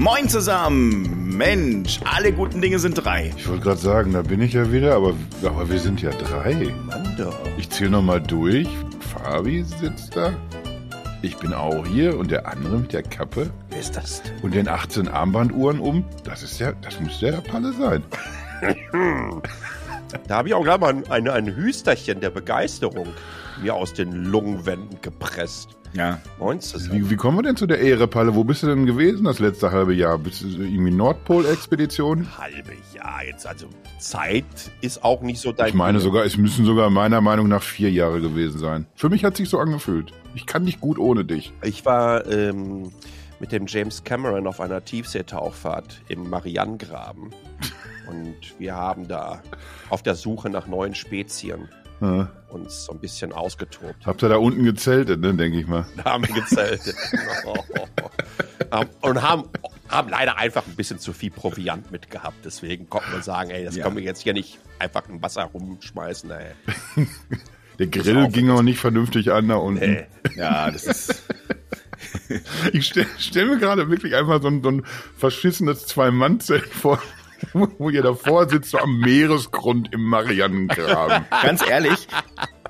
Moin zusammen! Mensch, alle guten Dinge sind drei. Ich wollte gerade sagen, da bin ich ja wieder, aber, aber wir sind ja drei. Mann doch. Ich zähle nochmal durch. Fabi sitzt da. Ich bin auch hier und der andere mit der Kappe Wer ist das denn? und den 18 Armbanduhren um. Das ist ja, das muss der Palle sein. Da habe ich auch gleich mal ein, ein, ein Hüsterchen der Begeisterung mir aus den Lungenwänden gepresst. Ja. Moin zusammen. Wie, wie kommen wir denn zu der Ehre, Palle? Wo bist du denn gewesen das letzte halbe Jahr? Bist du irgendwie Nordpol-Expedition? Halbe Jahr jetzt, also Zeit ist auch nicht so dein Ich meine sogar, es müssen sogar meiner Meinung nach vier Jahre gewesen sein. Für mich hat sich so angefühlt. Ich kann nicht gut ohne dich. Ich war ähm, mit dem James Cameron auf einer Tiefseetauchfahrt im Marianengraben. Und wir haben da auf der Suche nach neuen Spezien Ja. uns so ein bisschen ausgetobt. Habt ihr da unten gezeltet, ne, denke ich mal. Da haben wir gezeltet. Ähm, Und haben, haben leider einfach ein bisschen zu viel Proviant mitgehabt. Deswegen konnten wir sagen, ey, das Ja. können wir jetzt hier nicht einfach im Wasser rumschmeißen. Ey. Der Grill ging auch nicht vernünftig an da unten. Nee. Ja, das ist. Ich stelle stell mir gerade wirklich einfach so ein, so ein verschissenes Zwei-Mann-Zelt vor, wo, ihr davor sitzt, so am Meeresgrund im Marianengraben. Ganz ehrlich,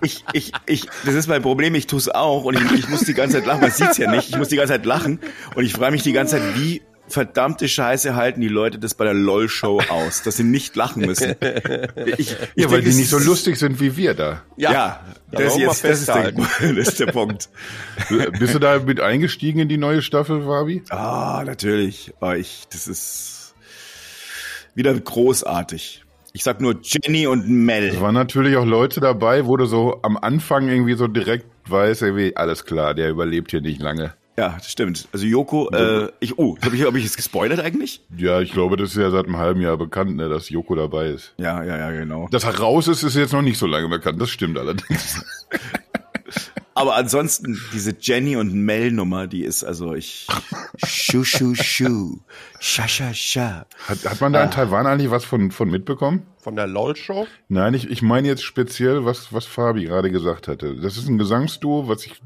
ich, ich, ich, das ist mein Problem, ich tue es auch und ich, ich muss die ganze Zeit lachen, man sieht's ja nicht, ich muss die ganze Zeit lachen und ich frage mich die ganze Zeit, wie verdammte Scheiße halten die Leute das bei der LOL-Show aus, dass sie nicht lachen müssen. Ich, ich Ja, weil denke, die nicht es so lustig sind wie wir da. Ja, Da das, jetzt, das, ist der, das ist der Punkt. Bist du da mit eingestiegen in die neue Staffel, Fabi? Ah, natürlich. Aber ich, das ist wieder großartig. Ich sag nur Jenny und Es Mel. waren natürlich auch Leute dabei, wo du so am Anfang irgendwie so direkt weißt, irgendwie, alles klar, der überlebt hier nicht lange. Ja, das stimmt. Also Joko, äh, ich, oh, habe ich, hab ich jetzt gespoilert eigentlich? Ja, ich glaube, das ist ja seit einem halben Jahr bekannt, ne, dass Joko dabei ist. Ja, ja, ja, genau. Dass er raus ist, ist jetzt noch nicht so lange bekannt. Das stimmt allerdings. Aber ansonsten, diese Jenny und Mel-Nummer, die ist also ich. Schu, schu, schu. Scha, scha, scha. Hat, hat man da in Taiwan eigentlich was von, von mitbekommen? Von der LOL-Show. Nein, ich, ich meine jetzt speziell, was, was Fabi gerade gesagt hatte. Das ist ein Gesangsduo, was ich,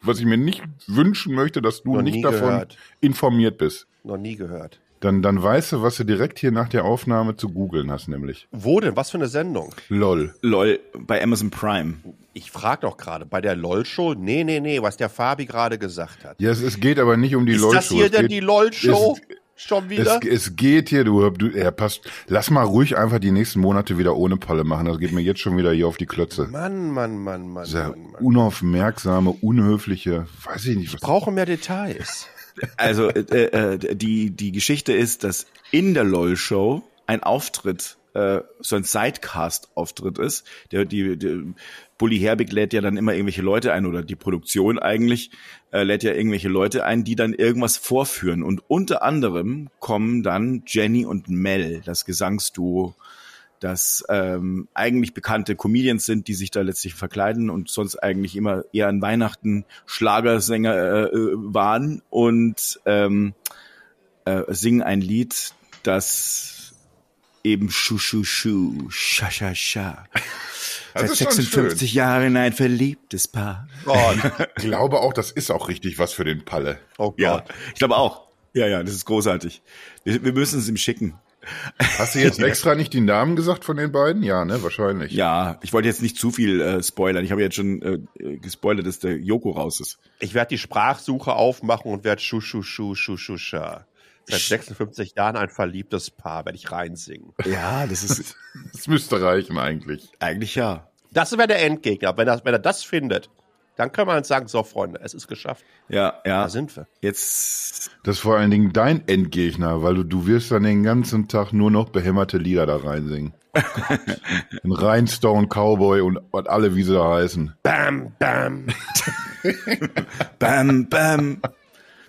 was ich mir nicht wünschen möchte, dass du Noch nicht davon gehört. informiert bist. Noch nie gehört. Dann, dann weißt du, was du direkt hier nach der Aufnahme zu googeln hast, nämlich. Wo denn? Was für eine Sendung? LOL. Lol, bei Amazon Prime. Ich frage doch gerade, bei der LOL-Show? Nee, nee, nee, was der Fabi gerade gesagt hat. Ja, es, es geht aber nicht um die ist LOL-Show. das hier Es denn geht- die LOL-Show? Schon Es, wieder? es geht hier, du, du er passt. Lass mal ruhig einfach die nächsten Monate wieder ohne Palle machen. Das geht mir jetzt schon wieder hier auf die Klötze. Mann, Mann, Mann, Mann, Dieser Mann, Mann. unaufmerksame, unhöfliche, weiß ich nicht, was. Brauche mehr Details. Also äh, äh, die die Geschichte ist, dass in der LOL Show ein Auftritt äh, so ein Sidecast-Auftritt ist. Der die, der Bully Herbig lädt ja dann immer irgendwelche Leute ein oder die Produktion eigentlich äh, lädt ja irgendwelche Leute ein, die dann irgendwas vorführen und unter anderem kommen dann Jenny und Mel, das Gesangsduo das ähm, eigentlich bekannte Comedians sind, die sich da letztlich verkleiden und sonst eigentlich immer eher an Weihnachten Schlagersänger äh, äh, waren und ähm, äh, singen ein Lied, das eben Schu Schu Schu, Scha Scha Scha. Seit ist schon 56 Jahren ein verliebtes Paar. Gott. Ich glaube auch, das ist auch richtig was für den Palle. Oh Gott. Ja, ich glaube auch. Ja, ja, das ist großartig. Wir, wir müssen es ihm schicken. Hast du jetzt extra nicht die Namen gesagt von den beiden? Ja, ne, wahrscheinlich. Ja, ich wollte jetzt nicht zu viel äh, spoilern. Ich habe jetzt schon äh, gespoilert, dass der Joko raus ist. Ich werde die Sprachsuche aufmachen und werde Schu Schu Schu Schu Schu Scha. Seit 56 Jahren ein verliebtes Paar, werde ich reinsingen. Ja, das ist Das müsste reichen eigentlich. eigentlich ja. Das wäre der Endgegner. Wenn er, wenn er das findet, dann können wir uns sagen, so Freunde, es ist geschafft. Ja, ja. Da sind wir. Jetzt Das ist vor allen Dingen dein Endgegner, weil du, du wirst dann den ganzen Tag nur noch behämmerte Lieder da reinsingen. Ein Rhinestone Cowboy und was alle, wie sie da heißen. Bam, bam. bam bam.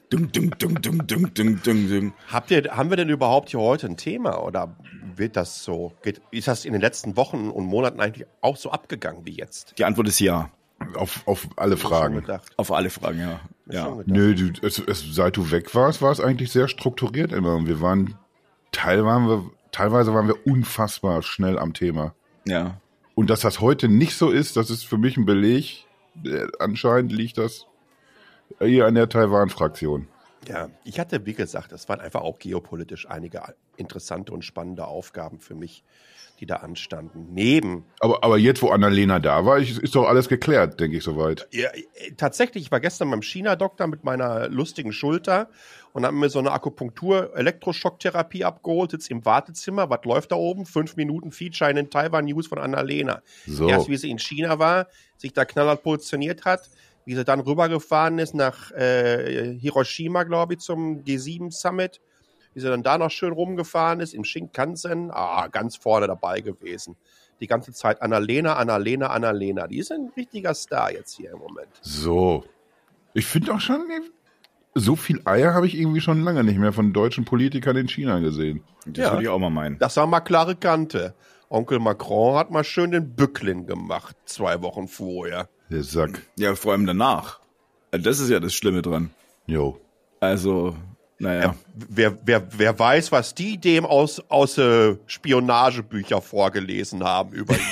Dung, dung, dung, dung, dung, dung, dung, dung. Habt ihr, haben wir denn überhaupt hier heute ein Thema oder wird das so? Geht, ist das in den letzten Wochen und Monaten eigentlich auch so abgegangen wie jetzt? Die Antwort ist ja. Auf, auf alle Fragen. Auf alle Fragen, ja. Ja. Nö, du, es, es, seit du weg warst, war es eigentlich sehr strukturiert immer. Und wir waren, teil waren wir, teilweise waren wir unfassbar schnell am Thema. Ja. Und dass das heute nicht so ist, das ist für mich ein Beleg. Äh, Anscheinend liegt das eher an der Taiwan-Fraktion. Ja, ich hatte, wie gesagt, es waren einfach auch geopolitisch einige interessante und spannende Aufgaben für mich, die da anstanden. Neben. Aber, aber jetzt, wo Annalena da war, ist, ist doch alles geklärt, denke ich soweit. Ja, äh, tatsächlich, ich war gestern beim China-Doktor mit meiner lustigen Schulter und haben mir so eine Akupunktur-Elektroschocktherapie abgeholt, sitzt im Wartezimmer. Was läuft da oben? Fünf Minuten Feature in den Taiwan News von Annalena. So. Erst wie sie in China war, sich da knallhart positioniert hat, wie sie dann rübergefahren ist nach äh, Hiroshima, glaube ich, zum G7 Summit, wie sie dann da noch schön rumgefahren ist, im Shinkansen, ah, ganz vorne dabei gewesen. Die ganze Zeit Annalena, Annalena, Annalena. Die ist ein richtiger Star jetzt hier im Moment. So. Ich finde auch schon, so viel Eier habe ich irgendwie schon lange nicht mehr von deutschen Politikern in China gesehen. Das Ja. würde ich auch mal meinen. Das war mal klare Kante. Onkel Macron hat mal schön den Bücklin gemacht, zwei Wochen vorher. Der Sack. Ja, vor allem danach. Das ist ja das Schlimme dran. Jo. Also, naja. Wer, wer, wer weiß, was die dem aus, aus äh, Spionagebücher vorgelesen haben über ihn.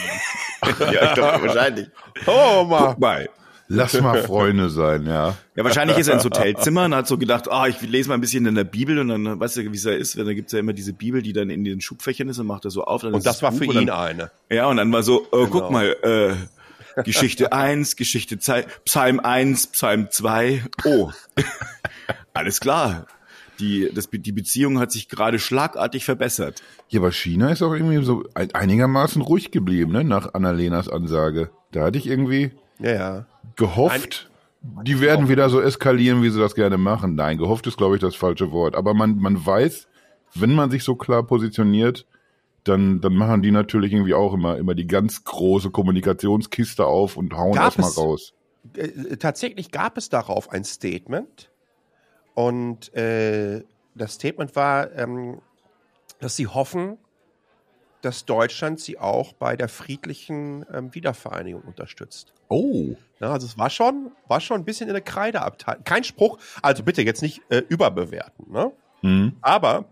Ja, ich glaub, wahrscheinlich. Oh, mal. Guck mal. Lass mal Freunde sein, ja. Ja, wahrscheinlich ist er ins Hotelzimmer und hat so gedacht, ah, ich lese mal ein bisschen in der Bibel und dann, weißt du, wie es da ist, da gibt's ja immer diese Bibel, die dann in den Schubfächern ist und macht er so auf. Dann Und ist das war Buch für und dann, ihn eine. Ja, und dann war so, äh, guck Genau. mal, äh, Geschichte 1, Geschichte 2, Psalm 1, Psalm 2. Oh, alles klar. Die, das, die Beziehung hat sich gerade schlagartig verbessert. Ja, aber China ist auch irgendwie so ein- einigermaßen ruhig geblieben, ne, nach Annalenas Ansage. Da hatte ich irgendwie Ja, ja. gehofft, die werden wieder so eskalieren, wie sie das gerne machen. Nein, gehofft ist, glaube ich, das falsche Wort. Aber man, man weiß, wenn man sich so klar positioniert, dann, dann machen die natürlich irgendwie auch immer, immer die ganz große Kommunikationskiste auf und hauen Gab erstmal es- raus. Äh, tatsächlich gab es darauf ein Statement. Und äh, das Statement war, ähm, dass sie hoffen, dass Deutschland sie auch bei der friedlichen ähm, Wiedervereinigung unterstützt. Oh. Ja, also es war schon, war schon ein bisschen in der Kreideabteilung. Kein Spruch, also bitte jetzt nicht äh, überbewerten. Ne? Hm. Aber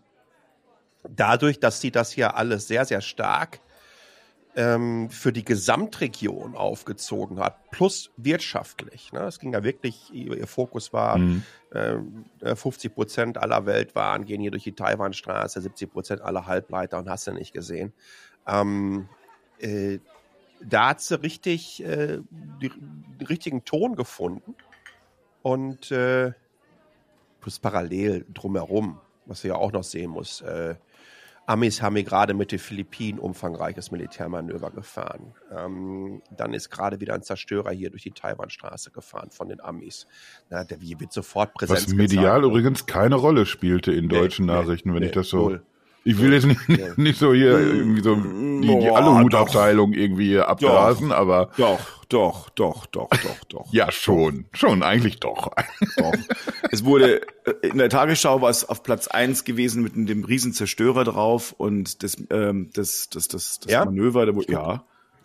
dadurch, dass sie das hier alles sehr, sehr stark ähm, für die Gesamtregion aufgezogen hat, plus wirtschaftlich. Ne? Es ging ja wirklich, ihr, Fokus war, Mhm. ähm, äh, 50 Prozent aller Weltwaren gehen hier durch die Taiwanstraße, 70 Prozent aller Halbleiter und hast du nicht gesehen. Ähm, äh, da hat sie richtig äh, die, den richtigen Ton gefunden und äh, plus parallel drumherum, was du ja auch noch sehen muss. Äh, Amis haben hier gerade mit den Philippinen umfangreiches Militärmanöver gefahren. Ähm, dann ist gerade wieder ein Zerstörer hier durch die Taiwanstraße gefahren von den Amis. Na, der wird sofort Präsenz Was medial gezeigt. übrigens keine Rolle spielte in deutschen nee, Nachrichten, wenn nee, ich das so. null. Ich will jetzt nicht, Nee. nicht so hier irgendwie so die, die Boah, Aluhutabteilung irgendwie hier abblasen, aber Doch, doch, doch, doch, doch, doch. ja schon, schon eigentlich doch. Doch. Es wurde äh, in der Tagesschau war es auf Platz eins gewesen mit dem riesen Zerstörer drauf und das ähm, das das das, das Ja? Manöver, da wurde, ja,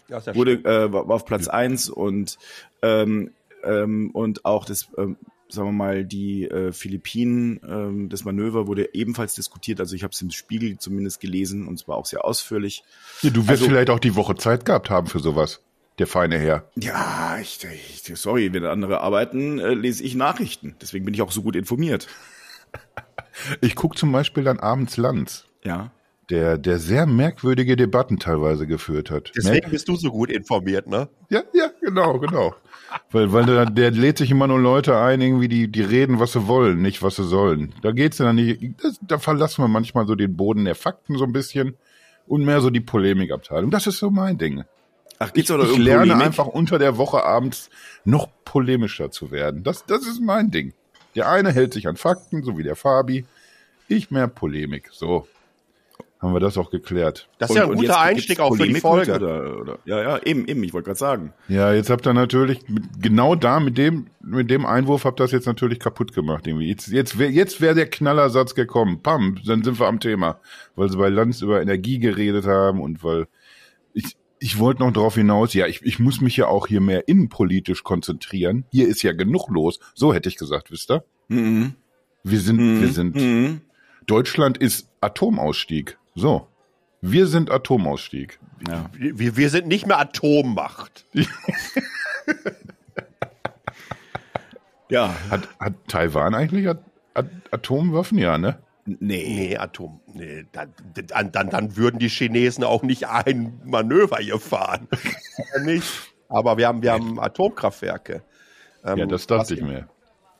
Ja, ja wurde äh, war war auf Platz eins und ähm, ähm, und auch das ähm, sagen wir mal die äh, Philippinen ähm, das Manöver wurde ebenfalls diskutiert. Also ich habe es im Spiegel zumindest gelesen und zwar auch sehr ausführlich. Ja, du wirst Also- vielleicht auch die Woche Zeit gehabt haben für sowas, der feine Herr. ja ich, ich sorry wenn andere arbeiten äh, lese ich Nachrichten. Deswegen bin ich auch so gut informiert. Ich guck zum Beispiel dann abends Lanz, ja der, der sehr merkwürdige Debatten teilweise geführt hat. Deswegen bist du so gut informiert, ne? Ja, ja, genau, genau. weil, weil der, der lädt sich immer nur Leute ein, irgendwie, die, die reden, was sie wollen, nicht was sie sollen. Da geht's ja dann nicht, das, da verlassen wir manchmal so den Boden der Fakten so ein bisschen und mehr so die Polemikabteilung. Das ist so mein Ding. ach geht's Ich, oder ich um lerne Polemik? einfach unter der Woche abends noch polemischer zu werden. Das, das ist mein Ding. Der eine hält sich an Fakten, so wie der Fabi. Ich mehr Polemik. So. Haben wir das auch geklärt. Das ist ja ein Und- guter Einstieg auch für die Folge. Oder, oder, ja, ja, eben, eben, ich wollte gerade sagen. Ja, jetzt habt ihr natürlich, genau da, mit dem, mit dem Einwurf habt ihr das jetzt natürlich kaputt gemacht. Irgendwie. Jetzt, jetzt wäre jetzt wär der Knallersatz gekommen. Pam, dann sind wir am Thema. Weil sie bei Lanz über Energie geredet haben und weil ich, ich wollte noch darauf hinaus, ja, ich, ich muss mich ja auch hier mehr innenpolitisch konzentrieren. Hier ist ja genug los. So hätte ich gesagt, wisst ihr? Mhm. Wir sind, Mhm. wir sind, Mhm. Deutschland ist Atomausstieg. So. Wir sind Atomausstieg. Ja. Wir, wir sind nicht mehr Atommacht. ja, Hat, hat Taiwan eigentlich At- Atomwaffen, ja, ne? Nee. Nee, Atom. Nee, dann, dann, dann, würden die Chinesen auch nicht ein Manöver hier fahren. nicht. Aber wir haben, wir haben Atomkraftwerke. Ähm, ja, das dachte ich mir.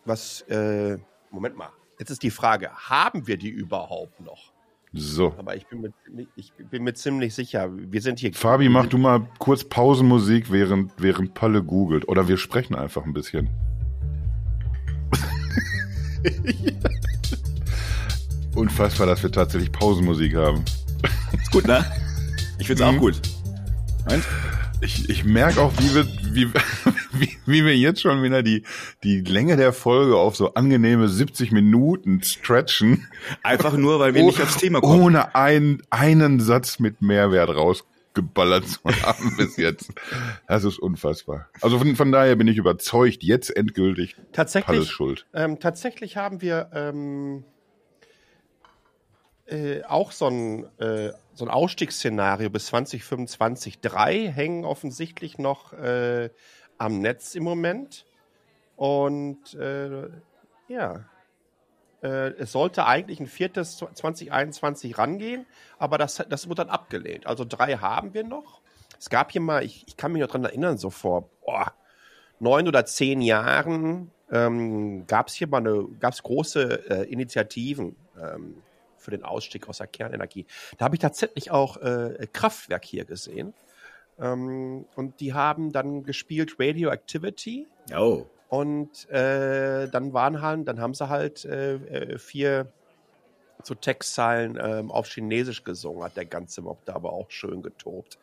Was, äh, Moment mal. Jetzt ist die Frage, haben wir die überhaupt noch? So. Aber ich bin, mir, ich bin mir ziemlich sicher, wir sind hier. Fabi, mach du mal kurz Pausenmusik, während, während Palle googelt. Oder wir sprechen einfach ein bisschen. Unfassbar, dass wir tatsächlich Pausenmusik haben. Ist gut, ne? Ich find's mhm. auch gut. Meins? Ich, ich merke auch, wie wir, wie, wie, wie wir jetzt schon wieder die, die Länge der Folge auf so angenehme 70 Minuten stretchen. Einfach nur, weil wir oh, nicht aufs Thema kommen. Ohne ein, einen Satz mit Mehrwert rausgeballert zu haben bis jetzt. Das ist unfassbar. Also von, von daher bin ich überzeugt, jetzt endgültig tatsächlich, alles schuld. Ähm, tatsächlich haben wir ähm, äh, auch so ein, äh, so ein Ausstiegsszenario bis 2025. Drei hängen offensichtlich noch äh, am Netz im Moment. Und äh, ja, äh, es sollte eigentlich ein viertes 2021 rangehen, aber das, das wird dann abgelehnt. Also drei haben wir noch. Es gab hier mal, ich, ich kann mich noch dran erinnern, so vor boah, neun oder zehn Jahren ähm, gab es hier mal eine, gab es große äh, Initiativen. Ähm, für den Ausstieg aus der Kernenergie. Da habe ich tatsächlich auch äh, Kraftwerk hier gesehen. Ähm, und die haben dann gespielt Radioactivity. Oh. Und äh, dann waren halt, dann haben sie halt äh, äh vier so Textzeilen ähm, auf Chinesisch gesungen, hat der ganze Mob da aber auch schön getobt.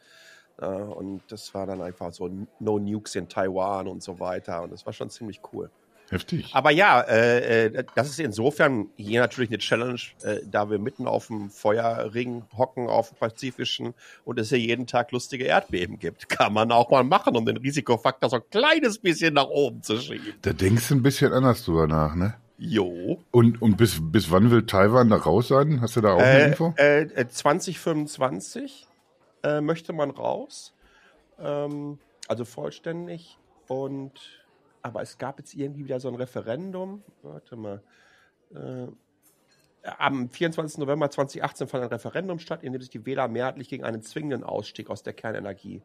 Äh, und das war dann einfach so No Nukes in Taiwan und so weiter. Und das war schon ziemlich cool. Heftig. Aber ja, äh, äh, das ist insofern hier natürlich eine Challenge, äh, da wir mitten auf dem Feuerring hocken, auf dem Pazifischen und es hier jeden Tag lustige Erdbeben gibt. Kann man auch mal machen, um den Risikofaktor so ein kleines bisschen nach oben zu schieben. Da denkst du ein bisschen anders drüber nach, ne? Jo. Und, und bis, bis wann will Taiwan da raus sein? Hast du da auch eine äh, Info? Äh, 2025 äh, möchte man raus. Ähm, also vollständig. Und aber es gab jetzt irgendwie wieder so ein Referendum. Warte mal. Äh, am 24. November 2018 fand ein Referendum statt, in dem sich die Wähler mehrheitlich gegen einen zwingenden Ausstieg aus der Kernenergie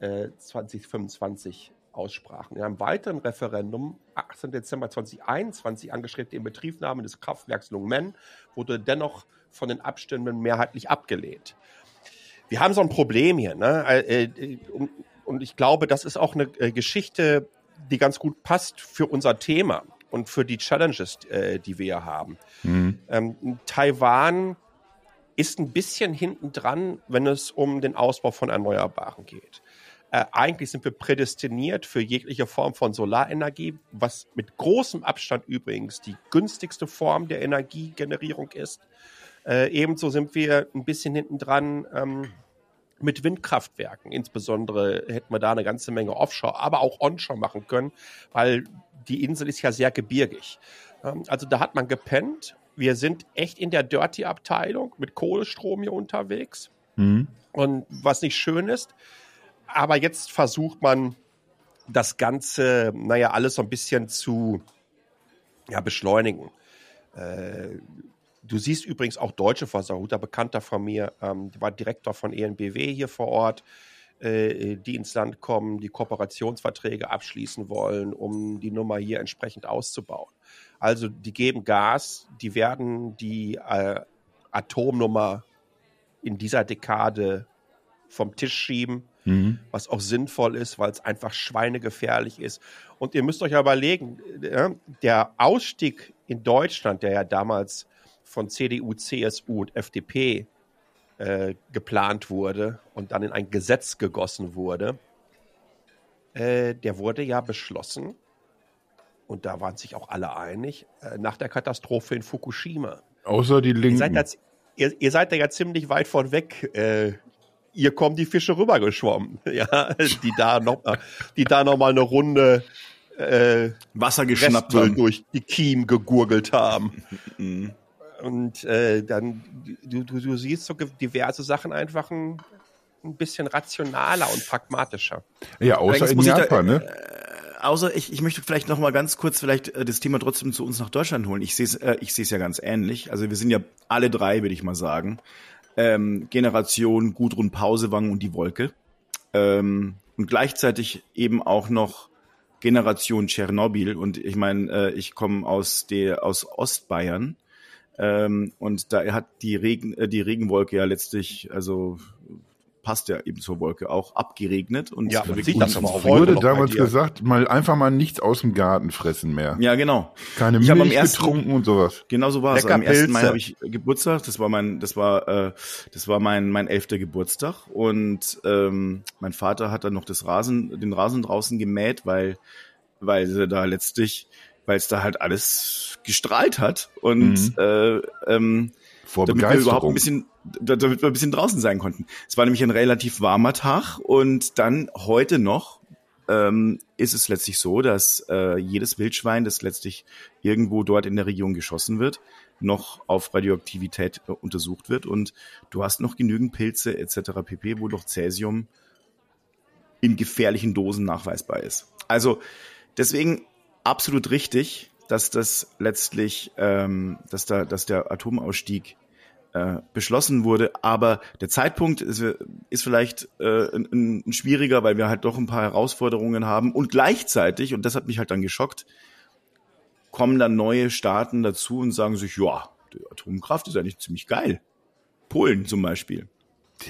äh, 2025 aussprachen. In einem weiteren Referendum, 18. Dezember 2021, angestrebte Inbetriebnahme des Kraftwerks Lungmen, wurde dennoch von den Abstimmenden mehrheitlich abgelehnt. Wir haben so ein Problem hier, ne? Äh, äh, und ich glaube, das ist auch eine äh, Geschichte, die ganz gut passt für unser Thema und für die Challenges, äh, die wir haben. Mhm. Ähm, Taiwan ist ein bisschen hinten dran, wenn es um den Ausbau von Erneuerbaren geht. Äh, eigentlich sind wir prädestiniert für jegliche Form von Solarenergie, was mit großem Abstand übrigens die günstigste Form der Energiegenerierung ist. Äh, ebenso sind wir ein bisschen hinten dran, ähm, mit Windkraftwerken. Insbesondere hätten wir da eine ganze Menge Offshore, aber auch Onshore machen können, weil die Insel ist ja sehr gebirgig. Ähm, also da hat man gepennt. Wir sind echt in der Dirty-Abteilung mit Kohlestrom hier unterwegs. Mhm. Und was nicht schön ist, aber jetzt versucht man das Ganze, naja, alles so ein bisschen zu ja, beschleunigen. Äh, Du siehst übrigens auch deutsche Versorger, Bekannter von mir, ähm, war Direktor von ENBW hier vor Ort, äh, die ins Land kommen, die Kooperationsverträge abschließen wollen, um die Nummer hier entsprechend auszubauen. Also die geben Gas, die werden die äh, Atomnummer in dieser Dekade vom Tisch schieben, mhm. was auch sinnvoll ist, weil es einfach schweinegefährlich ist. Und ihr müsst euch ja überlegen, äh, der Ausstieg in Deutschland, der ja damals von CDU, CSU und FDP äh, geplant wurde und dann in ein Gesetz gegossen wurde, äh, der wurde ja beschlossen, und da waren sich auch alle einig, äh, nach der Katastrophe in Fukushima. Außer die Linken. Ihr seid, da, ihr, ihr seid da ja ziemlich weit von weg. Äh, ihr kommen die Fische rübergeschwommen, ja, die da noch, die da noch mal eine Runde äh, Wasser geschnappt haben. durch die Kiem gegurgelt haben. Und äh, dann, du, du, du siehst so diverse Sachen einfach ein, ein bisschen rationaler und pragmatischer. Ja, außer in Japan, da, ne? Äh, außer ich, ich möchte vielleicht noch mal ganz kurz vielleicht äh, das Thema trotzdem zu uns nach Deutschland holen. Ich sehe es äh, ich sehe es ja ganz ähnlich. Also wir sind ja alle drei, würde ich mal sagen, ähm, Generation Gudrun Pausewang und die Wolke ähm, und gleichzeitig eben auch noch Generation Tschernobyl. Und ich meine, äh, ich komme aus der aus Ostbayern ähm, und da hat die Regen äh, die Regenwolke ja letztlich also passt ja eben zur Wolke auch abgeregnet und Ja, man sieht das aber auch es wurde damals gesagt, mal einfach mal nichts aus dem Garten fressen mehr. ja genau Keine Ich Milch ersten- getrunken und sowas. Genau so war es. Am 1. Mai habe ich Geburtstag. Das war mein, das war, äh, das war mein, mein elfter Geburtstag. Und ähm, mein Vater hat dann noch das Rasen, den Rasen draußen gemäht, weil, weil sie da letztlich, weil es da halt alles gestrahlt hat. Und Mhm. äh, ähm, Vor damit wir überhaupt ein bisschen, da- damit wir ein bisschen draußen sein konnten. Es war nämlich ein relativ warmer Tag und dann heute noch ähm, ist es letztlich so, dass äh, jedes Wildschwein, das letztlich irgendwo dort in der Region geschossen wird, noch auf Radioaktivität äh, untersucht wird und du hast noch genügend Pilze etc. pp, wo noch Cäsium in gefährlichen Dosen nachweisbar ist. Also deswegen absolut richtig, dass das letztlich, ähm, dass da, dass der Atomausstieg äh, beschlossen wurde. Aber der Zeitpunkt ist, ist vielleicht äh, ein, ein schwieriger, weil wir halt doch ein paar Herausforderungen haben. Und gleichzeitig, und das hat mich halt dann geschockt, kommen dann neue Staaten dazu und sagen sich, ja, die Atomkraft ist eigentlich ziemlich geil. Polen zum Beispiel.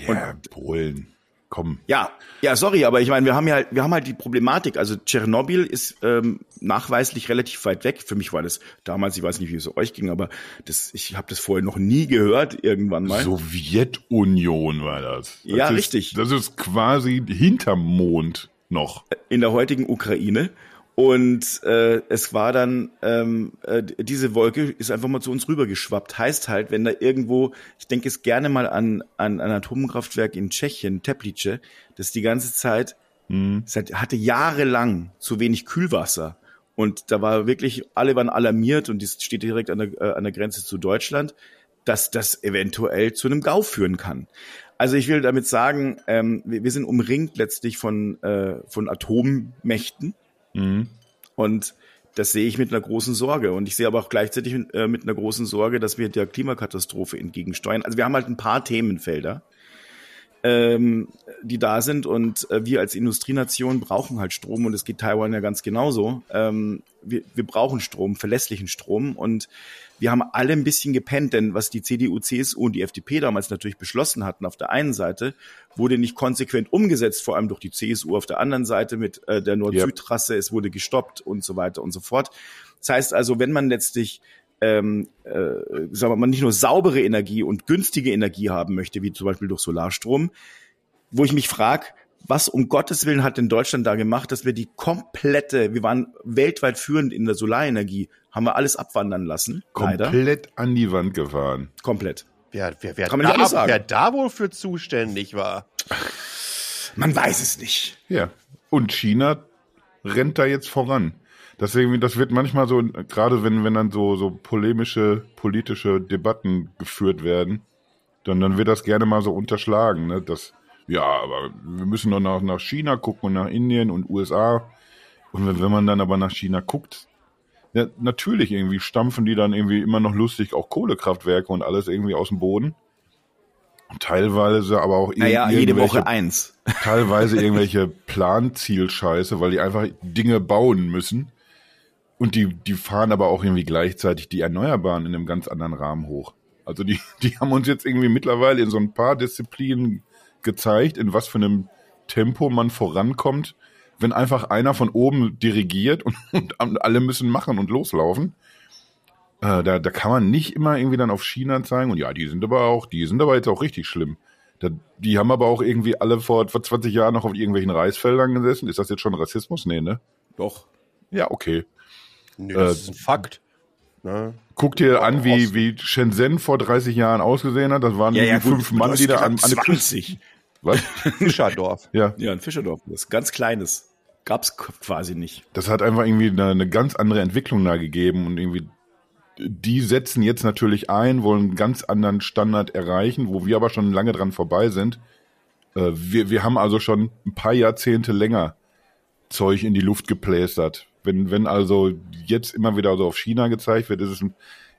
Ja, Polen. Komm. Ja, ja, sorry, aber ich meine, wir haben ja, wir haben halt die Problematik. Also Tschernobyl ist ähm, nachweislich relativ weit weg. Für mich war das damals, ich weiß nicht, wie es euch ging, aber das, ich habe das vorher noch nie gehört irgendwann mal. Sowjetunion war das. das Ja, ist, richtig. Das ist quasi hinterm Mond noch. in der heutigen Ukraine. Und äh, es war dann, ähm, äh, diese Wolke ist einfach mal zu uns rübergeschwappt. Heißt halt, wenn da irgendwo, ich denke es gerne mal an, an ein Atomkraftwerk in Tschechien, Teplice, das die ganze Zeit, es hat, hatte jahrelang zu wenig Kühlwasser. Und da war wirklich, alle waren alarmiert und das steht direkt an der, äh, an der Grenze zu Deutschland, dass das eventuell zu einem Gau führen kann. Also ich will damit sagen, ähm, wir, wir sind umringt letztlich von, äh, von Atommächten Mhm. und das sehe ich mit einer großen Sorge. Und ich sehe aber auch gleichzeitig äh, mit einer großen Sorge, dass wir der Klimakatastrophe entgegensteuern. Also wir haben halt ein paar Themenfelder, ähm, die da sind. Und äh, wir als Industrienation brauchen halt Strom. Und es geht Taiwan ja ganz genauso. Ähm, wir, wir brauchen Strom, verlässlichen Strom. Und wir haben alle ein bisschen gepennt, denn was die CDU, CSU und die FDP damals natürlich beschlossen hatten auf der einen Seite, wurde nicht konsequent umgesetzt, vor allem durch die CSU auf der anderen Seite mit äh, der Nord-Süd-Trasse, es wurde gestoppt und so weiter und so fort. Das heißt also, wenn man letztlich ähm, äh, sagen wir mal, nicht nur saubere Energie und günstige Energie haben möchte, wie zum Beispiel durch Solarstrom, wo ich mich frage, was um Gottes Willen hat denn Deutschland da gemacht, dass wir die komplette, wir waren weltweit führend in der Solarenergie, haben wir alles abwandern lassen, leider, Komplett an die Wand gefahren. komplett. Wer, wer, wer, Kann man nicht da, anders sagen. wer da wohl für zuständig war. Man weiß es nicht. Ja. Und China rennt da jetzt voran. Deswegen, das wird manchmal so, gerade wenn, wenn dann so, so polemische politische Debatten geführt werden, dann, dann wird das gerne mal so unterschlagen, ne? Das, ja, aber wir müssen doch nach, nach China gucken und nach Indien und USA. Und wenn, wenn man dann aber nach China guckt, ja, natürlich irgendwie stampfen die dann irgendwie immer noch lustig auch Kohlekraftwerke und alles irgendwie aus dem Boden. Teilweise aber auch Naja, jede Woche eins. teilweise irgendwelche Planzielscheiße, weil die einfach Dinge bauen müssen. Und die, die fahren aber auch irgendwie gleichzeitig die Erneuerbaren in einem ganz anderen Rahmen hoch. Also die, die haben uns jetzt irgendwie mittlerweile in so ein paar Disziplinen gezeigt, in was für einem Tempo man vorankommt, wenn einfach einer von oben dirigiert und, und alle müssen machen und loslaufen. Äh, da, da kann man nicht immer irgendwie dann auf China zeigen und ja, die sind aber auch, die sind aber jetzt auch richtig schlimm. Da, die haben aber auch irgendwie alle vor, vor 20 Jahren noch auf irgendwelchen Reisfeldern gesessen. Ist das jetzt schon Rassismus? Nee, ne? Doch. Ja, okay. Nö, das Äh, ist ein Fakt. Ne? Guck dir an, wie, wie Shenzhen vor 30 Jahren ausgesehen hat. Das waren irgendwie fünf du Mann, die da an, an der Küste. 20. Was? Fischerdorf. Ja. Ja, ein Fischerdorf, das ist ganz kleines. Gab's k- quasi nicht. Das hat einfach irgendwie eine, eine ganz andere Entwicklung da gegeben und irgendwie die setzen jetzt natürlich ein, wollen einen ganz anderen Standard erreichen, wo wir aber schon lange dran vorbei sind. Äh, wir, wir haben also schon ein paar Jahrzehnte länger Zeug in die Luft geplästert. Wenn, wenn also jetzt immer wieder so auf China gezeigt wird, ist es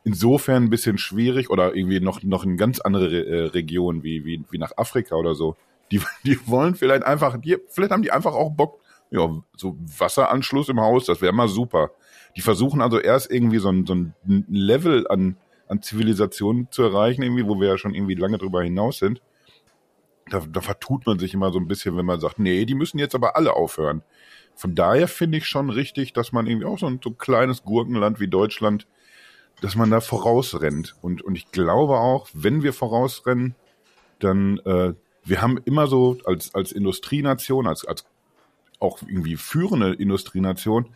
insofern ein bisschen schwierig oder irgendwie noch, noch in ganz andere äh, Regionen wie, wie, wie nach Afrika oder so. Die, die wollen vielleicht einfach, die, vielleicht haben die einfach auch Bock, ja, so Wasseranschluss im Haus, das wäre mal super. Die versuchen also erst irgendwie so ein, so ein Level an, an Zivilisation zu erreichen, irgendwie, wo wir ja schon irgendwie lange drüber hinaus sind. Da, da vertut man sich immer so ein bisschen, wenn man sagt, nee, die müssen jetzt aber alle aufhören. Von daher finde ich schon richtig, dass man irgendwie auch so ein, so ein kleines Gurkenland wie Deutschland, dass man da vorausrennt. Und, und ich glaube auch, wenn wir vorausrennen, dann, äh, wir haben immer so als, als Industrienation, als, als auch irgendwie führende Industrienation,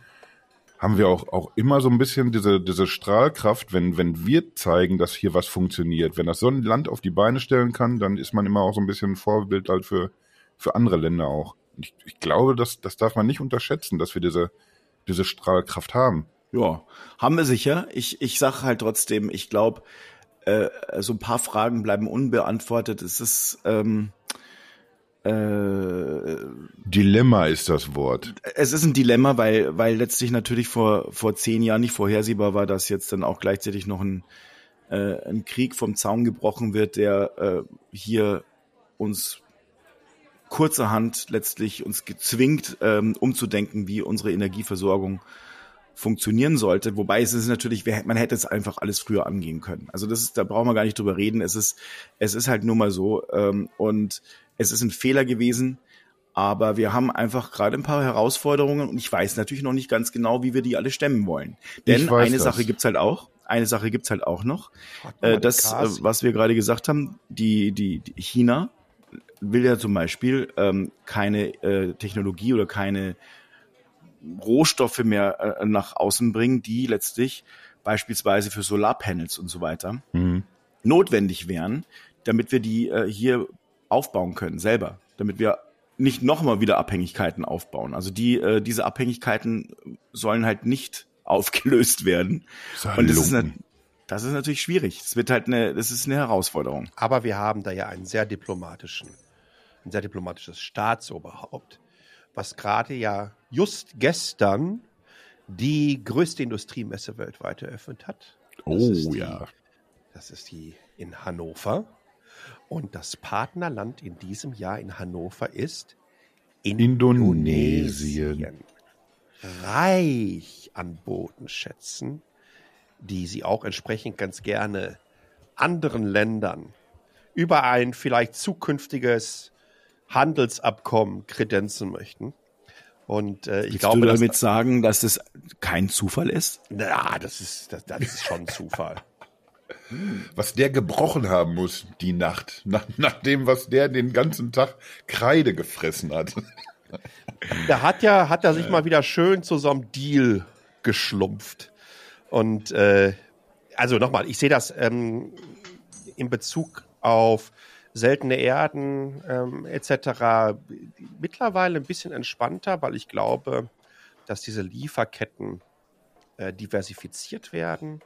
haben wir auch, auch immer so ein bisschen diese, diese Strahlkraft, wenn, wenn wir zeigen, dass hier was funktioniert. Wenn das so ein Land auf die Beine stellen kann, dann ist man immer auch so ein bisschen ein Vorbild halt für, für andere Länder auch ich, ich glaube, das, das darf man nicht unterschätzen, dass wir diese, diese Strahlkraft haben. Ja, haben wir sicher. Ich, ich sage halt trotzdem, ich glaube, äh, so ein paar Fragen bleiben unbeantwortet. Es ist ähm, äh, Dilemma ist das Wort. Es ist ein Dilemma, weil, weil letztlich natürlich vor, vor zehn Jahren nicht vorhersehbar war, dass jetzt dann auch gleichzeitig noch ein, äh, ein Krieg vom Zaun gebrochen wird, der äh, hier uns kurzerhand letztlich uns gezwingt, ähm, umzudenken, wie unsere Energieversorgung funktionieren sollte. Wobei es ist natürlich, man hätte es einfach alles früher angehen können. Also das ist, da brauchen wir gar nicht drüber reden. Es ist, es ist halt nur mal so. Ähm, und es ist ein Fehler gewesen. Aber wir haben einfach gerade ein paar Herausforderungen und ich weiß natürlich noch nicht ganz genau, wie wir die alle stemmen wollen. Denn eine das. Sache gibt's halt auch. Eine Sache gibt's halt auch noch. Äh, das, äh, was wir gerade gesagt haben, die, die, die China will ja zum Beispiel ähm, keine äh, Technologie oder keine Rohstoffe mehr äh, nach außen bringen, die letztlich beispielsweise für Solarpanels und so weiter mhm. notwendig wären, damit wir die äh, hier aufbauen können, selber, damit wir nicht nochmal wieder Abhängigkeiten aufbauen. Also die, äh, diese Abhängigkeiten sollen halt nicht aufgelöst werden. Das und das ist, eine, das ist natürlich schwierig. Das wird halt eine, das ist eine Herausforderung. Aber wir haben da ja einen sehr diplomatischen ein sehr diplomatisches Staatsoberhaupt, was gerade ja just gestern die größte Industriemesse weltweit eröffnet hat. Oh die, ja. Das ist die in Hannover. Und das Partnerland in diesem Jahr in Hannover ist Indonesien. Indonesien. Reich an Bodenschätzen, die sie auch entsprechend ganz gerne anderen Ländern über ein vielleicht zukünftiges Handelsabkommen kredenzen möchten. Und äh, ich Willst glaube, du damit das, sagen, dass das kein Zufall ist? Na, das ist das, das ist schon Zufall. Was der gebrochen haben muss die Nacht, nach, nach dem, was der den ganzen Tag Kreide gefressen hat. Da hat ja, hat er sich mal wieder schön zu so einem Deal geschlumpft. Und äh, also nochmal, ich sehe das ähm, in Bezug auf seltene Erden ähm, etc. mittlerweile ein bisschen entspannter, weil ich glaube, dass diese Lieferketten äh, diversifiziert werden.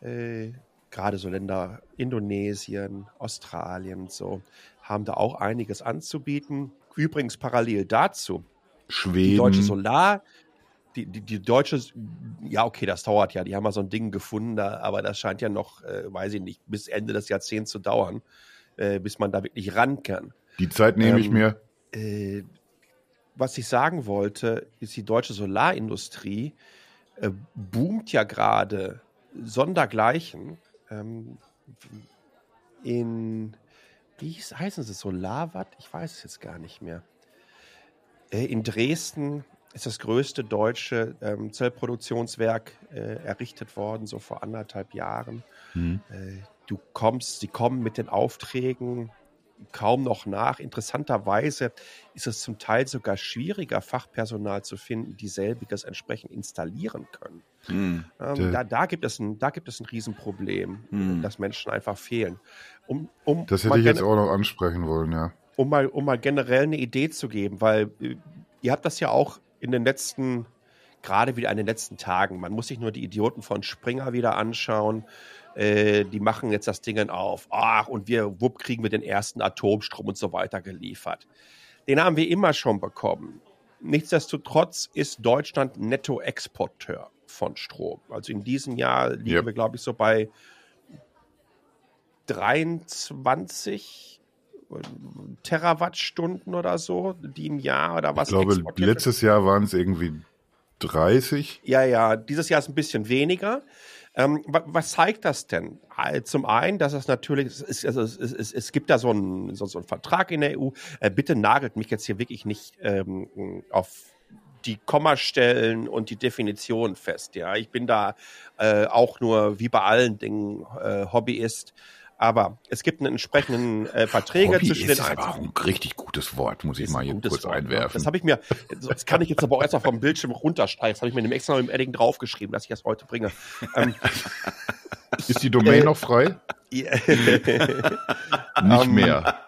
Äh, Gerade so Länder Indonesien, Australien so haben da auch einiges anzubieten. Übrigens parallel dazu Schweden. Die deutsche Solar, die, die, die deutsche, ja, okay, das dauert ja. Die haben mal so ein Ding gefunden, da, aber das scheint ja noch, äh, weiß ich nicht, bis Ende des Jahrzehnts zu dauern äh, bis man da wirklich ran kann. Die Zeit nehme ähm, ich mir. Äh, was ich sagen wollte, ist, die deutsche Solarindustrie äh, boomt ja gerade sondergleichen ähm, in, wie heißen sie, Solarwatt? Ich weiß es jetzt gar nicht mehr. Äh, in Dresden ist das größte deutsche ähm, Zellproduktionswerk äh, errichtet worden, so vor anderthalb Jahren. Mhm. Äh, du kommst, sie kommen mit den Aufträgen kaum noch nach. Interessanterweise ist es zum Teil sogar schwieriger, Fachpersonal zu finden, die selbiges entsprechend installieren können. Hm, ähm, da, da, gibt es ein, da gibt es ein Riesenproblem, hm. dass Menschen einfach fehlen. Um, um das hätte ich jetzt auch noch ansprechen wollen, ja. Um mal, um mal generell eine Idee zu geben, weil äh, ihr habt das ja auch in den letzten, gerade wieder in den letzten Tagen, man muss sich nur die Idioten von Springer wieder anschauen äh, die machen jetzt das Ding auf, ach, und wir, wupp, kriegen wir den ersten Atomstrom und so weiter geliefert. Den haben wir immer schon bekommen. nichtsdestotrotz ist Deutschland Nettoexporteur von Strom. Also in diesem Jahr liegen Ja. wir, glaube ich, so bei 23 Terawattstunden oder so, die im Jahr oder was Ich glaube, letztes Jahr waren es irgendwie 30. Ja, ja, dieses Jahr ist ein bisschen weniger. Ähm, wa- was zeigt das denn? Zum einen, dass es natürlich, es, ist, also es, es, es gibt da so einen, so, so einen Vertrag in der EU. Äh, bitte nagelt mich jetzt hier wirklich nicht ähm, auf die Kommastellen und die Definition fest. Ja, ich bin da äh, auch nur wie bei allen Dingen äh, Hobbyist. Aber es gibt einen entsprechenden äh, Verträge Hobby zwischen ist den aber ein richtig gutes Wort, muss ich mal hier kurz Wort, ne? einwerfen. Das habe ich mir, das kann ich jetzt aber auch erst mal vom Bildschirm runterstreichen. Das habe ich mir nämlich extra im Edding draufgeschrieben, dass ich das heute bringe. ähm, Ist die Domain Äh, noch frei? Nicht ähm, mehr.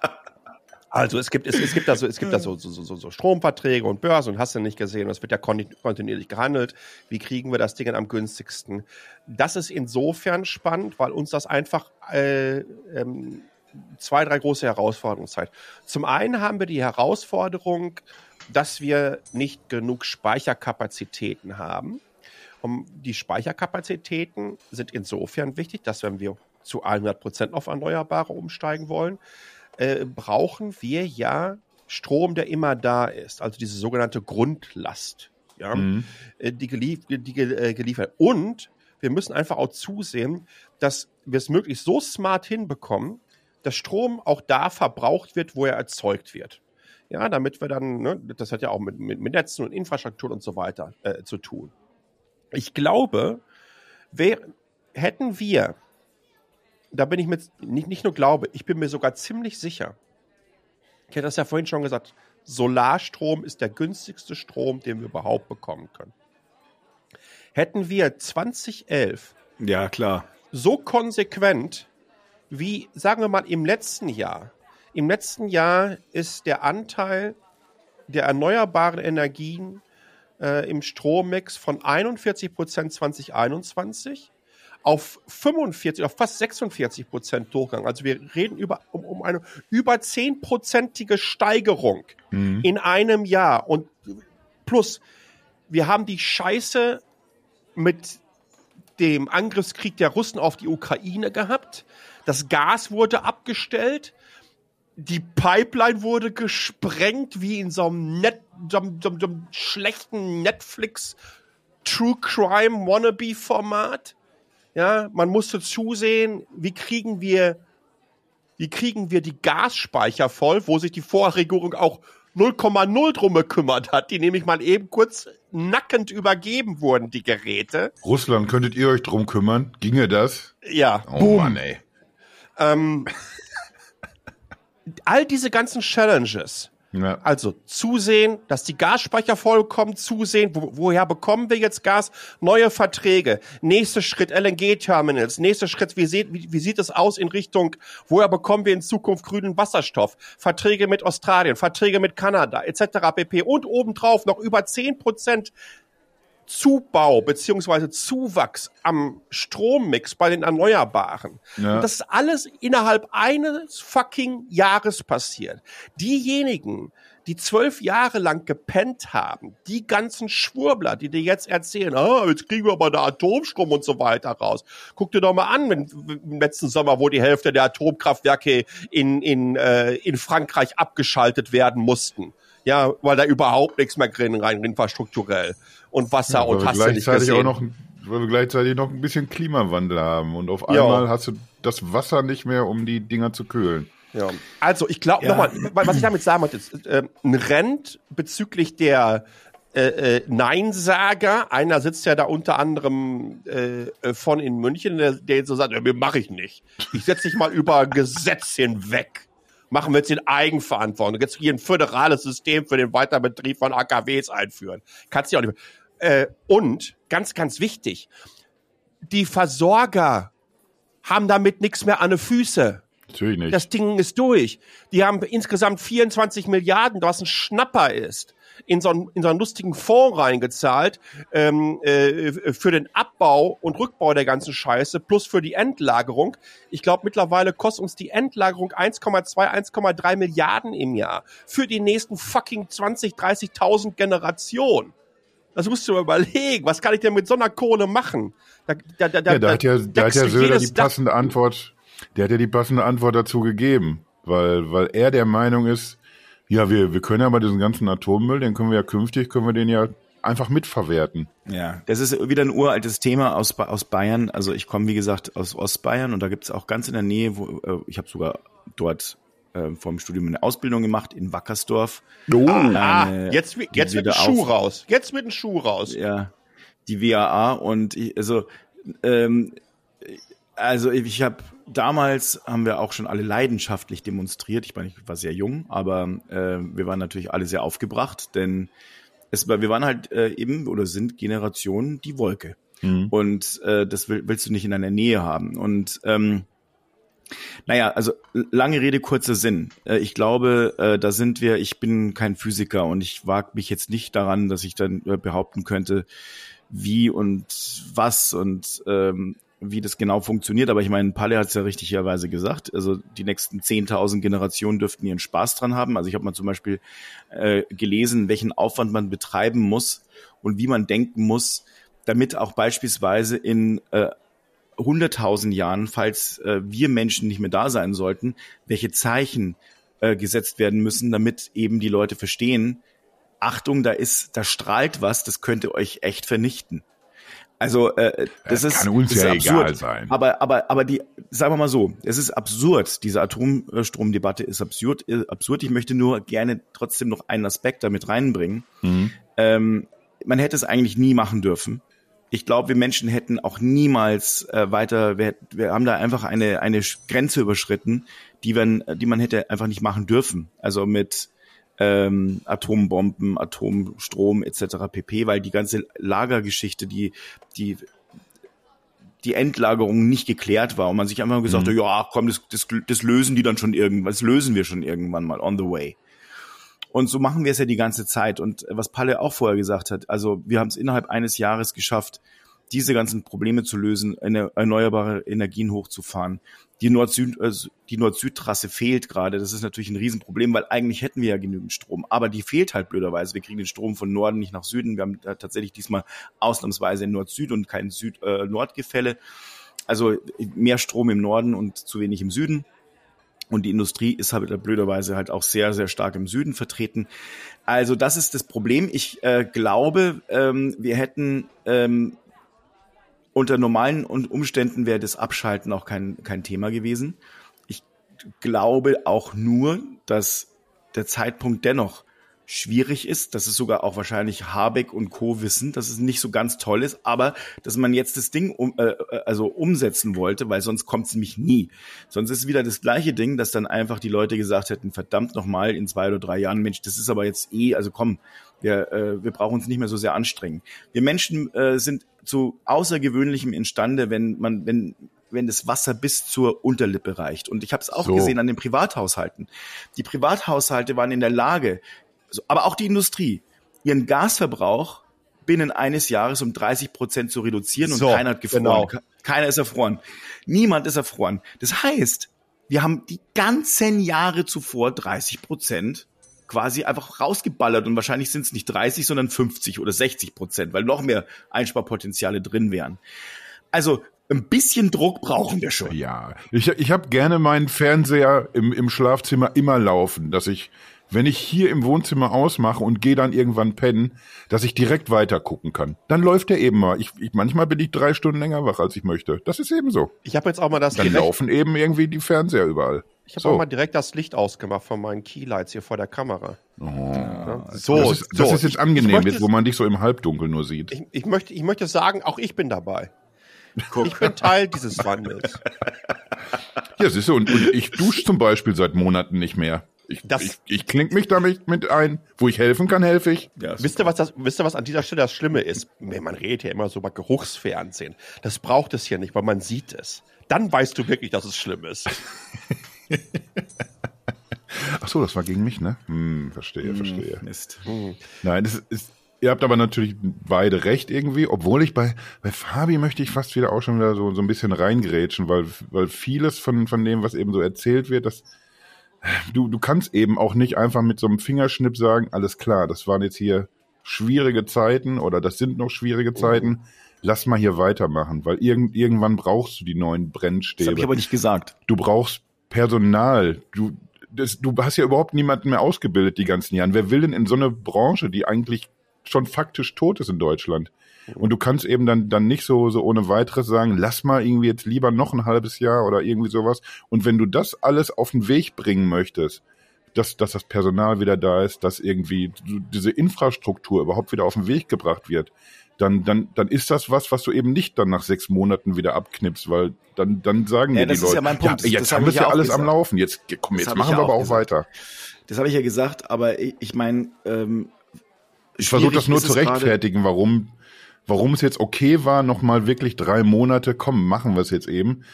Also es gibt, es, es gibt da so, es gibt da so, so, so, so Stromverträge und Börsen und hast du nicht gesehen. Und es wird ja konti- kontinuierlich gehandelt. Wie kriegen wir das Ding am günstigsten? Das ist insofern spannend, weil uns das einfach äh, ähm, zwei, drei große Herausforderungen zeigt. Zum einen haben wir die Herausforderung, dass wir nicht genug Speicherkapazitäten haben. Um, die Speicherkapazitäten sind insofern wichtig, dass wenn wir zu 100 Prozent auf Erneuerbare umsteigen wollen, äh, brauchen wir ja Strom, der immer da ist, also diese sogenannte Grundlast, ja, Mhm. äh, die, gelief die äh, geliefert. Und wir müssen einfach auch zusehen, dass wir es möglichst so smart hinbekommen, dass Strom auch da verbraucht wird, wo er erzeugt wird. Ja, damit wir dann, ne, das hat ja auch mit, mit, mit Netzen und Infrastruktur und so weiter äh, zu tun. Ich glaube, wär, hätten wir da bin ich mit, nicht, nicht nur glaube, ich bin mir sogar ziemlich sicher. Ich hätte das ja vorhin schon gesagt. Solarstrom ist der günstigste Strom, den wir überhaupt bekommen können. Hätten wir 2011 Ja, klar. so konsequent wie, sagen wir mal, im letzten Jahr. Im letzten Jahr ist der Anteil der erneuerbaren Energien äh, im Strommix von 41 Prozent 2021 auf 45, auf fast 46 Prozent durchgegangen. Also wir reden über, um, um eine über 10-prozentige Steigerung Mhm. in einem Jahr. Und plus, wir haben die Scheiße mit dem Angriffskrieg der Russen auf die Ukraine gehabt. Das Gas wurde abgestellt. Die Pipeline wurde gesprengt, wie in so einem, Net, so, einem- so einem schlechten Netflix True Crime Wannabe Format. Ja, man musste zusehen, wie kriegen wir, wie kriegen wir die Gasspeicher voll, wo sich die Vorregierung auch 0,0 drum gekümmert hat, die nämlich mal eben kurz nackend übergeben wurden, die Geräte. Russland, könntet ihr euch drum kümmern? Ginge das? Ja. Oh Mann, ey. Ähm, all diese ganzen Challenges, Ja. also zusehen, dass die Gasspeicher vollkommen zusehen, wo, woher bekommen wir jetzt Gas? Neue Verträge, nächster Schritt LNG-Terminals, nächster Schritt, wie sieht, wie, wie sieht es aus in Richtung, woher bekommen wir in Zukunft grünen Wasserstoff? Verträge mit Australien, Verträge mit Kanada, etc. pp. Und obendrauf noch über 10 Prozent Zubau beziehungsweise Zuwachs am Strommix bei den Erneuerbaren. Ja. Und das ist alles innerhalb eines fucking Jahres passiert. Diejenigen, die zwölf Jahre lang gepennt haben, die ganzen Schwurbler, die dir jetzt erzählen, ah, jetzt kriegen wir aber da Atomstrom und so weiter raus. Guck dir doch mal an, wenn, im letzten Sommer, wo die Hälfte der Atomkraftwerke in, in, äh, in Frankreich abgeschaltet werden mussten. Ja, weil da überhaupt nichts mehr drin rein, infrastrukturell. Und Wasser Ja, und hast du nicht gleichzeitig gesehen. auch noch, weil wir gleichzeitig noch ein bisschen Klimawandel haben und auf Ja. einmal hast du das Wasser nicht mehr, um die Dinger zu kühlen. Ja. Also ich glaube Ja. nochmal, was ich damit sagen wollte, ist, äh, ein Rent bezüglich der äh, äh, Neinsager. Einer sitzt ja da unter anderem äh, von in München, der, der jetzt so sagt, ja, mir mache ich nicht. Ich setze dich mal über Gesetz hinweg. Machen wir jetzt in Eigenverantwortung. Jetzt hier ein föderales System für den Weiterbetrieb von AKWs einführen. Kannst du auch nicht mehr. Äh, und, ganz, ganz wichtig, die Versorger haben damit nichts mehr an den Füße. Natürlich nicht. Das Ding ist durch. Die haben insgesamt 24 Milliarden, was ein Schnapper ist. In so einen, in so einen lustigen Fonds reingezahlt ähm, äh, für den Abbau und Rückbau der ganzen Scheiße plus für die Endlagerung. Ich glaube, mittlerweile kostet uns die Endlagerung 1,2, 1,3 Milliarden im Jahr für die nächsten fucking 20, 30.000 Generationen. Das musst du mal überlegen. Was kann ich denn mit so einer Kohle machen? Da, da, da, ja, da, hat ja, da hat ja Söder die passende Antwort, der hat ja die passende Antwort dazu gegeben, weil, weil er der Meinung ist, ja, wir, wir können ja bei diesem ganzen Atommüll, den können wir ja künftig, können wir den ja einfach mitverwerten. Ja, das ist wieder ein uraltes Thema aus, aus Bayern. Also ich komme, wie gesagt, aus Ostbayern und da gibt es auch ganz in der Nähe, wo äh, ich habe sogar dort äh, vom Studium eine Ausbildung gemacht in Wackersdorf. Oh, ah, eine, jetzt, jetzt wird ein Schuh raus. Jetzt wird ein Schuh raus. Ja, die WAA und ich, also ähm, also ich habe damals haben wir auch schon alle leidenschaftlich demonstriert. Ich meine, ich war sehr jung, aber äh, wir waren natürlich alle sehr aufgebracht, denn es war, wir waren halt äh, eben oder sind Generation die Wolke. Mhm. Und äh, das will, willst du nicht in deiner Nähe haben. Und ähm, naja, also lange Rede, kurzer Sinn. Äh, ich glaube, äh, da sind wir, ich bin kein Physiker und ich wage mich jetzt nicht daran, dass ich dann äh, behaupten könnte, wie und was und ähm, wie das genau funktioniert. Aber ich meine, Palle hat es ja richtigerweise gesagt. Also die nächsten 10.000 Generationen dürften ihren Spaß dran haben. Also ich habe mal zum Beispiel äh, gelesen, welchen Aufwand man betreiben muss und wie man denken muss, damit auch beispielsweise in äh, 100.000 Jahren, falls äh, wir Menschen nicht mehr da sein sollten, welche Zeichen äh, gesetzt werden müssen, damit eben die Leute verstehen, Achtung, da ist, da strahlt was, das könnte euch echt vernichten. Also äh, das, das ist, kann uns das ja ist absurd. egal sein. Aber aber aber die, sagen wir mal so, es ist absurd. Diese Atomstromdebatte ist absurd. Äh, absurd. Ich möchte nur gerne trotzdem noch einen Aspekt damit reinbringen. Mhm. Ähm, man hätte es eigentlich nie machen dürfen ich glaube, wir Menschen hätten auch niemals äh, weiter, wir, wir haben da einfach eine, eine Grenze überschritten, die, man, die man hätte einfach nicht machen dürfen. Also mit ähm, Atombomben, Atomstrom etc. pp, weil die ganze Lagergeschichte, die, die die Endlagerung nicht geklärt war und man sich einfach gesagt mhm. hat, ja, komm, das, das, das lösen die dann schon irgendwann, das lösen wir schon irgendwann mal on the way. Und so machen wir es ja die ganze Zeit. Und was Palle auch vorher gesagt hat, also wir haben es innerhalb eines Jahres geschafft, diese ganzen Probleme zu lösen, erneuerbare Energien hochzufahren. Die Nord-Süd, äh, die Nord-Süd-Trasse fehlt gerade. Das ist natürlich ein Riesenproblem, weil eigentlich hätten wir ja genügend Strom. Aber die fehlt halt blöderweise. Wir kriegen den Strom von Norden nicht nach Süden. Wir haben tatsächlich diesmal ausnahmsweise Nord-Süd und kein Süd-Nord-Gefälle. Äh, also mehr Strom im Norden und zu wenig im Süden. Und die Industrie ist halt blöderweise halt auch sehr, sehr stark im Süden vertreten. Also das ist das Problem. Ich äh, glaube, ähm, wir hätten ähm, unter normalen Umständen wäre das Abschalten auch kein, kein Thema gewesen. Ich glaube auch nur, dass der Zeitpunkt dennoch schwierig ist, dass es sogar auch wahrscheinlich Habeck und Co. wissen, dass es nicht so ganz toll ist, aber dass man jetzt das Ding um, äh, also umsetzen wollte, weil sonst kommt es nämlich nie. Sonst ist wieder das gleiche Ding, dass dann einfach die Leute gesagt hätten, verdammt nochmal in zwei oder drei Jahren, Mensch, das ist aber jetzt eh, also komm, wir, äh, wir brauchen uns nicht mehr so sehr anstrengen. Wir Menschen äh, sind zu außergewöhnlichem imstande, wenn man, wenn wenn das Wasser bis zur Unterlippe reicht. Und ich habe es auch so. gesehen an den Privathaushalten. Die Privathaushalte waren in der Lage, aber auch die Industrie, ihren Gasverbrauch binnen eines Jahres um 30 Prozent zu reduzieren und so, keiner hat gefroren. Genau. Keiner ist erfroren. Niemand ist erfroren. Das heißt, wir haben die ganzen Jahre zuvor 30 Prozent quasi einfach rausgeballert und wahrscheinlich sind es nicht 30, sondern 50 oder 60 Prozent, weil noch mehr Einsparpotenziale drin wären. Also ein bisschen Druck brauchen wir schon. Ja, ich, ich habe gerne meinen Fernseher im, im Schlafzimmer immer laufen, dass ich wenn ich hier im Wohnzimmer ausmache und gehe dann irgendwann pennen, dass ich direkt weiter gucken kann. Dann läuft der eben mal. Ich, ich, manchmal bin ich drei Stunden länger wach, als ich möchte. Das ist eben so. Ich habe jetzt auch mal das. Dann direkt, laufen eben irgendwie die Fernseher überall. Ich habe so. auch mal direkt das Licht ausgemacht von meinen Keylights hier vor der Kamera. Oh. Ja, so, das ist, das so. ist jetzt angenehm, jetzt, wo man dich so im Halbdunkel nur sieht. Ich, ich, möchte, ich möchte sagen, auch ich bin dabei. Guck. Ich bin Teil dieses Wandels. Ja, siehst du, und, und ich dusche zum Beispiel seit Monaten nicht mehr. Ich, das, ich, ich klinge mich damit mit ein. Wo ich helfen kann, helfe ich. Ja, wisst, ihr, was das, wisst ihr, was an dieser Stelle das Schlimme ist? Man redet ja immer so über Geruchsfernsehen. Das braucht es hier nicht, weil man sieht es. Dann weißt du wirklich, dass es schlimm ist. Ach so, das war gegen mich, ne? Hm, verstehe, Hm, verstehe. Mist. Nein, das ist, ihr habt aber natürlich beide recht irgendwie, obwohl ich bei, bei Fabi möchte ich fast wieder auch schon wieder so, so ein bisschen reingrätschen, weil, weil vieles von, von dem, was eben so erzählt wird, das, du, du kannst eben auch nicht einfach mit so einem Fingerschnipp sagen, alles klar, das waren jetzt hier schwierige Zeiten oder das sind noch schwierige Zeiten, lass mal hier weitermachen, weil irgend, irgendwann brauchst du die neuen Das Brennstäbe habe ich aber nicht gesagt. du brauchst Personal. Du, das, du hast ja überhaupt niemanden mehr ausgebildet die ganzen Jahre. Wer will denn in so eine Branche, die eigentlich schon faktisch tot ist in Deutschland? Und du kannst eben dann, dann nicht so, so ohne weiteres sagen, lass mal irgendwie jetzt lieber noch ein halbes Jahr oder irgendwie sowas. Und wenn du das alles auf den Weg bringen möchtest, dass, dass das Personal wieder da ist, dass irgendwie diese Infrastruktur überhaupt wieder auf den Weg gebracht wird, dann, dann, dann ist das was, was du eben nicht dann nach sechs Monaten wieder abknippst, weil dann, dann sagen Ja, dir die das ist Leute, ja mein Punkt. Das jetzt hab haben wir ja ja alles am gesagt. Laufen, jetzt, komm, Das jetzt machen wir ja aber auch gesagt. weiter. Das habe ich ja gesagt, aber ich, ich meine, ähm, Ich versuche das nur zu rechtfertigen, warum, warum es jetzt okay war, nochmal wirklich drei Monate, komm, machen wir es jetzt eben.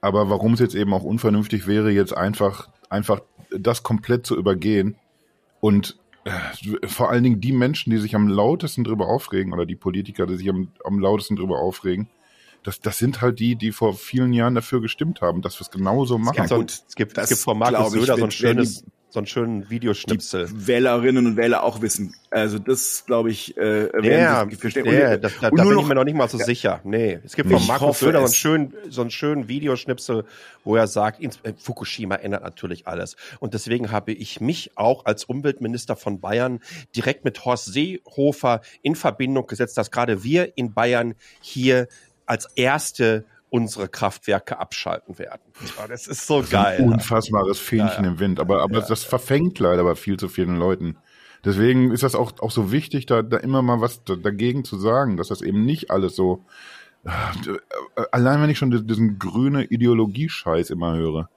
Aber warum es jetzt eben auch unvernünftig wäre, jetzt einfach, einfach das komplett zu übergehen und äh, vor allen Dingen die Menschen, die sich am lautesten drüber aufregen oder die Politiker, die sich am, am lautesten drüber aufregen, das, das sind halt die, die vor vielen Jahren dafür gestimmt haben, dass wir es genauso machen. Es gibt, so, es gibt, es gibt von Markus Söder so ein schönes, so einen schönen Videoschnipsel. Wählerinnen und Wähler auch wissen. Also das glaube ich, äh, werden Ja, verstehen. ja, das, da, da nur bin noch- ich mir noch nicht mal so sicher. Nee, es gibt von Markus Söder so einen schönen, so einen schönen Videoschnipsel, wo er sagt, äh, Fukushima ändert natürlich alles. Und deswegen habe ich mich auch als Umweltminister von Bayern direkt mit Horst Seehofer in Verbindung gesetzt, dass gerade wir in Bayern hier als erste unsere Kraftwerke abschalten werden. Ja, das ist so geil. Ein unfassbares Fähnchen Ja, ja. im Wind. Aber, aber das verfängt leider bei viel zu vielen Leuten. Deswegen ist das auch, auch so wichtig, da, da immer mal was da, dagegen zu sagen, dass das eben nicht alles so. äh, Allein wenn ich schon diesen grüne Ideologie-Scheiß immer höre.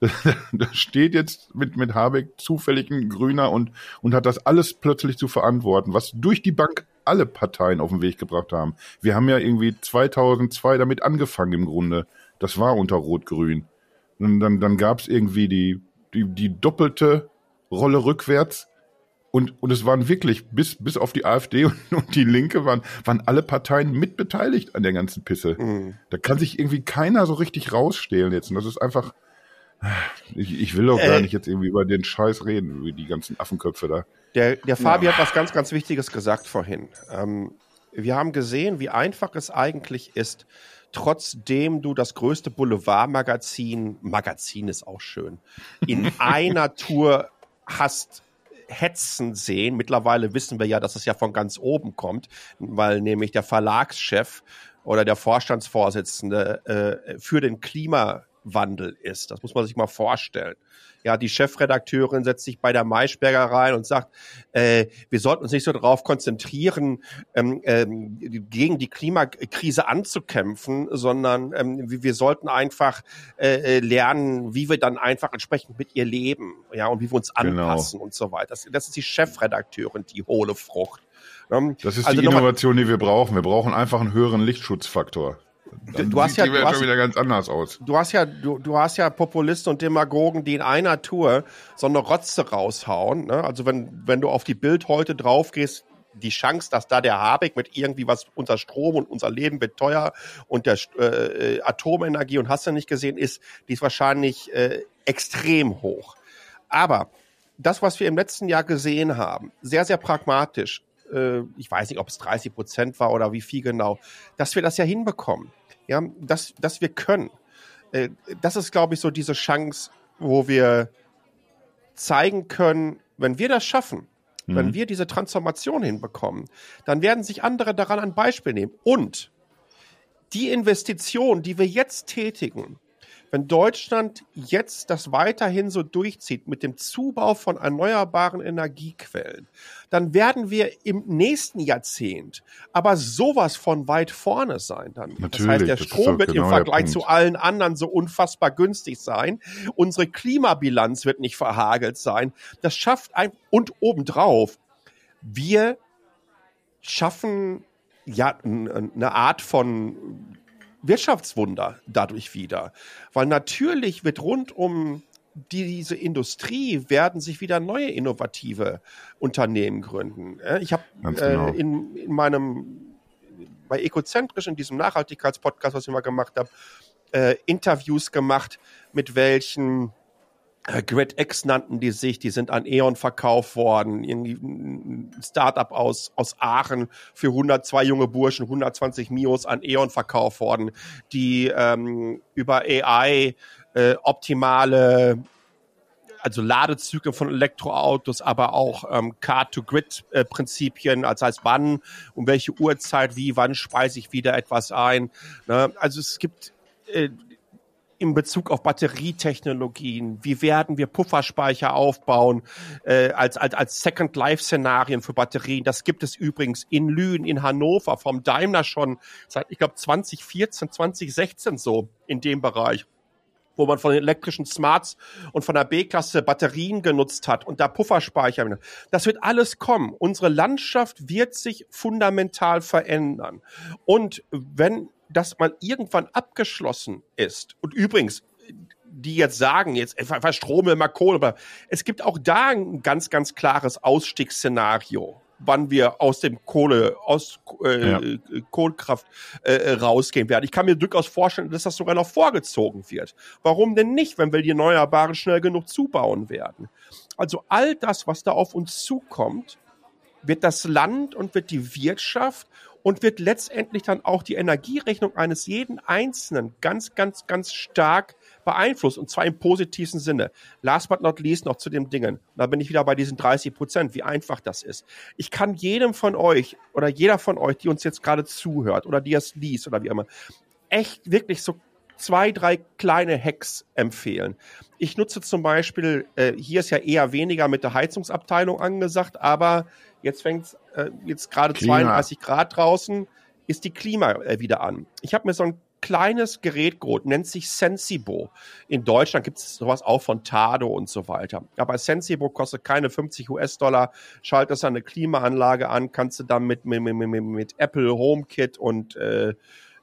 Da steht jetzt mit, mit Habeck zufällig ein Grüner und, und hat das alles plötzlich zu verantworten, was durch die Bank alle Parteien auf den Weg gebracht haben. Wir haben ja irgendwie 2002 damit angefangen im Grunde. Das war unter Rot-Grün. Und dann, dann gab es irgendwie die, die, die doppelte Rolle rückwärts. Und, und es waren wirklich, bis, bis auf die AfD und, und die Linke, waren, waren alle Parteien mitbeteiligt an der ganzen Pisse. Mhm. Da kann sich irgendwie keiner so richtig rausstehlen jetzt. Und das ist einfach. Ich, ich will doch gar Äh. nicht jetzt irgendwie über den Scheiß reden, über die ganzen Affenköpfe da. Der, der Fabi hat was ganz, ganz Wichtiges gesagt vorhin. Ähm, wir haben gesehen, wie einfach es eigentlich ist, trotzdem du das größte Boulevardmagazin, Magazin ist auch schön, in einer Tour hast hetzen sehen. Mittlerweile wissen wir ja, dass es ja von ganz oben kommt, weil nämlich der Verlagschef oder der Vorstandsvorsitzende äh, für den Klimawandel ist. Das muss man sich mal vorstellen. Ja, die Chefredakteurin setzt sich bei der Maischberger rein und sagt, äh, wir sollten uns nicht so darauf konzentrieren, ähm, ähm, gegen die Klimakrise anzukämpfen, sondern ähm, wir sollten einfach äh, äh, lernen, wie wir dann einfach entsprechend mit ihr leben, ja, und wie wir uns Genau. anpassen und so weiter. Das, das ist die Chefredakteurin, die hohle Frucht. Ähm, Das ist also die Innovation, die wir brauchen. Wir brauchen einfach einen höheren Lichtschutzfaktor. Dann Du hast ja- die du hast- schon wieder ganz anders aus. Du hast ja, du, du hast ja Populisten und Demagogen, die in einer Tour so eine Rotze raushauen. Ne? Also wenn, wenn du auf die Bild heute drauf gehst, die Chance, dass da der Habeck mit irgendwie was, unser Strom und unser Leben wird teuer und der äh, Atomenergie und hast du nicht gesehen, ist, die ist wahrscheinlich äh, extrem hoch. Aber das, was wir im letzten Jahr gesehen haben, sehr, sehr pragmatisch, äh, ich weiß nicht, ob es 30 Prozent war oder wie viel genau, dass wir das ja hinbekommen. Ja, dass, dass wir können. Äh, das ist, glaube ich, so diese Chance, wo wir zeigen können, wenn wir das schaffen, wenn wir diese Transformation hinbekommen, dann werden sich andere daran ein Beispiel nehmen. Und die Investition, die wir jetzt tätigen, wenn Deutschland jetzt das weiterhin so durchzieht mit dem Zubau von erneuerbaren Energiequellen, dann werden wir im nächsten Jahrzehnt aber sowas von weit vorne sein dann. das Natürlich, heißt, der das Strom wird genau im Vergleich zu allen anderen so unfassbar günstig sein. Unsere Klimabilanz wird nicht verhagelt sein. Das schafft ein, und obendrauf, wir schaffen ja eine Art von Wirtschaftswunder dadurch wieder. Weil natürlich wird rund um diese Industrie werden sich wieder neue innovative Unternehmen gründen. Ich habe genau. äh, in, in meinem bei Ecozentrisch in diesem Nachhaltigkeitspodcast, was ich mal gemacht habe, äh, Interviews gemacht, mit welchen Grid X nannten die sich, die sind an E.ON verkauft worden, irgendwie ein Startup aus, aus Aachen für 102 junge Burschen, 120 Mios an E.ON verkauft worden, die ähm, über AI äh, optimale also Ladezyklen von Elektroautos, aber auch ähm, Car-to-Grid-Prinzipien, also heißt wann, um welche Uhrzeit, wie, wann speise ich wieder etwas ein. Ne? Also es gibt äh, in Bezug auf Batterietechnologien, wie werden wir Pufferspeicher aufbauen äh, als, als, als Second-Life-Szenarien für Batterien. Das gibt es übrigens in Lünen, in Hannover, vom Daimler schon seit, ich glaube, 2014, 2016 so in dem Bereich wo man von den elektrischen Smarts und von der B-Klasse Batterien genutzt hat und da Pufferspeicher. Das wird alles kommen. Unsere Landschaft wird sich fundamental verändern. Und wenn das mal irgendwann abgeschlossen ist, und übrigens, die jetzt sagen, jetzt verstrome immer Kohle, aber es gibt auch da ein ganz, ganz klares Ausstiegsszenario wann wir aus dem Kohle, aus äh, ja. Kohlekraft äh, rausgehen werden. Ich kann mir durchaus vorstellen, dass das sogar noch vorgezogen wird. Warum denn nicht, wenn wir die Erneuerbaren schnell genug zubauen werden? Also all das, was da auf uns zukommt, wird das Land und wird die Wirtschaft und wird letztendlich dann auch die Energierechnung eines jeden Einzelnen ganz, ganz, ganz stark beeinflusst und zwar im positivsten Sinne. Last but not least noch zu dem Dingen. Da bin ich wieder bei diesen 30 Prozent, wie einfach das ist. Ich kann jedem von euch oder jeder von euch, die uns jetzt gerade zuhört oder die es liest oder wie immer, echt wirklich so zwei, drei kleine Hacks empfehlen. Ich nutze zum Beispiel, äh, hier ist ja eher weniger mit der Heizungsabteilung angesagt, aber jetzt fängt es äh, jetzt gerade 32 Grad draußen, ist die Klima äh, wieder an. Ich habe mir so ein kleines Gerät geholt, nennt sich Sensibo. In Deutschland gibt es sowas auch von Tado und so weiter. Aber Sensibo kostet keine 50 US-Dollar. Schaltest eine Klimaanlage an, kannst du dann mit, mit, mit, mit Apple HomeKit und äh,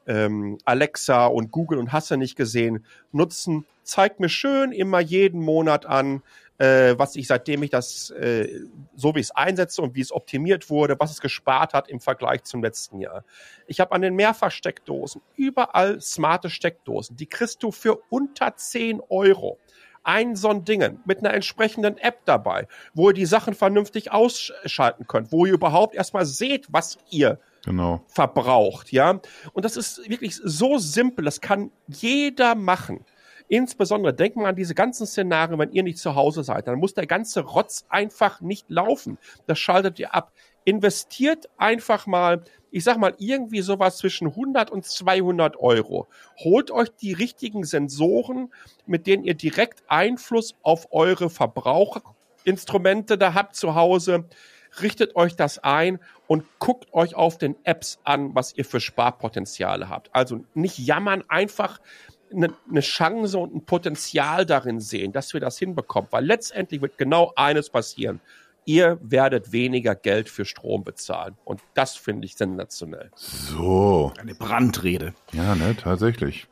ähm, Alexa und Google und hast du nicht gesehen, nutzen. Zeigt mir schön immer jeden Monat an, äh, was ich seitdem ich das, äh, so wie ich es einsetze und wie es optimiert wurde, was es gespart hat im Vergleich zum letzten Jahr. Ich habe an den Mehrfachsteckdosen überall smarte Steckdosen. Die kriegst du für unter 10 Euro ein so ein Dingen mit einer entsprechenden App dabei, wo ihr die Sachen vernünftig ausschalten könnt, wo ihr überhaupt erstmal seht, was ihr genau. verbraucht, ja. Und das ist wirklich so simpel, das kann jeder machen. Insbesondere denkt mal an diese ganzen Szenarien, wenn ihr nicht zu Hause seid. Dann muss der ganze Rotz einfach nicht laufen. Das schaltet ihr ab. Investiert einfach mal, ich sag mal, irgendwie sowas zwischen 100 und 200 Euro. Holt euch die richtigen Sensoren, mit denen ihr direkt Einfluss auf eure Verbraucherinstrumente da habt zu Hause richtet euch das ein und guckt euch auf den Apps an, was ihr für Sparpotenziale habt. Also nicht jammern, einfach eine, eine Chance und ein Potenzial darin sehen, dass wir das hinbekommen. Weil letztendlich wird genau eines passieren. Ihr werdet weniger Geld für Strom bezahlen. Und das finde ich sensationell. So. Eine Brandrede. Ja, ne, tatsächlich.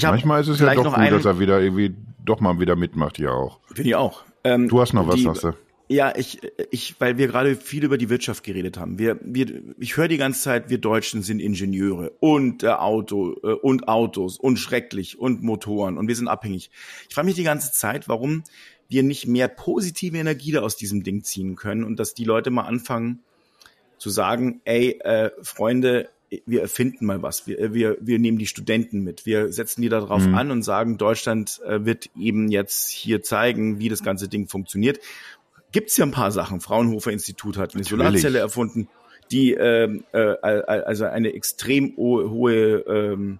Manchmal ist es ja doch gut, dass er wieder irgendwie doch mal wieder mitmacht hier auch. Finde ich auch. Ähm, du hast noch was, die, sagst du? Ja, ich, ich, weil wir gerade viel über die Wirtschaft geredet haben. Wir, wir, ich höre die ganze Zeit, wir Deutschen sind Ingenieure und äh, Auto äh, und Autos und schrecklich und Motoren und wir sind abhängig. Ich frage mich die ganze Zeit, warum wir nicht mehr positive Energie da aus diesem Ding ziehen können und dass die Leute mal anfangen zu sagen, ey, äh, Freunde, wir erfinden mal was. Wir, wir, wir nehmen die Studenten mit. Wir setzen die darauf mhm. an und sagen, Deutschland äh, wird eben jetzt hier zeigen, wie das ganze Ding funktioniert gibt's ja ein paar Sachen. Fraunhofer Institut hat eine Natürlich. Solarzelle erfunden, die ähm, äh, also eine extrem hohe ähm,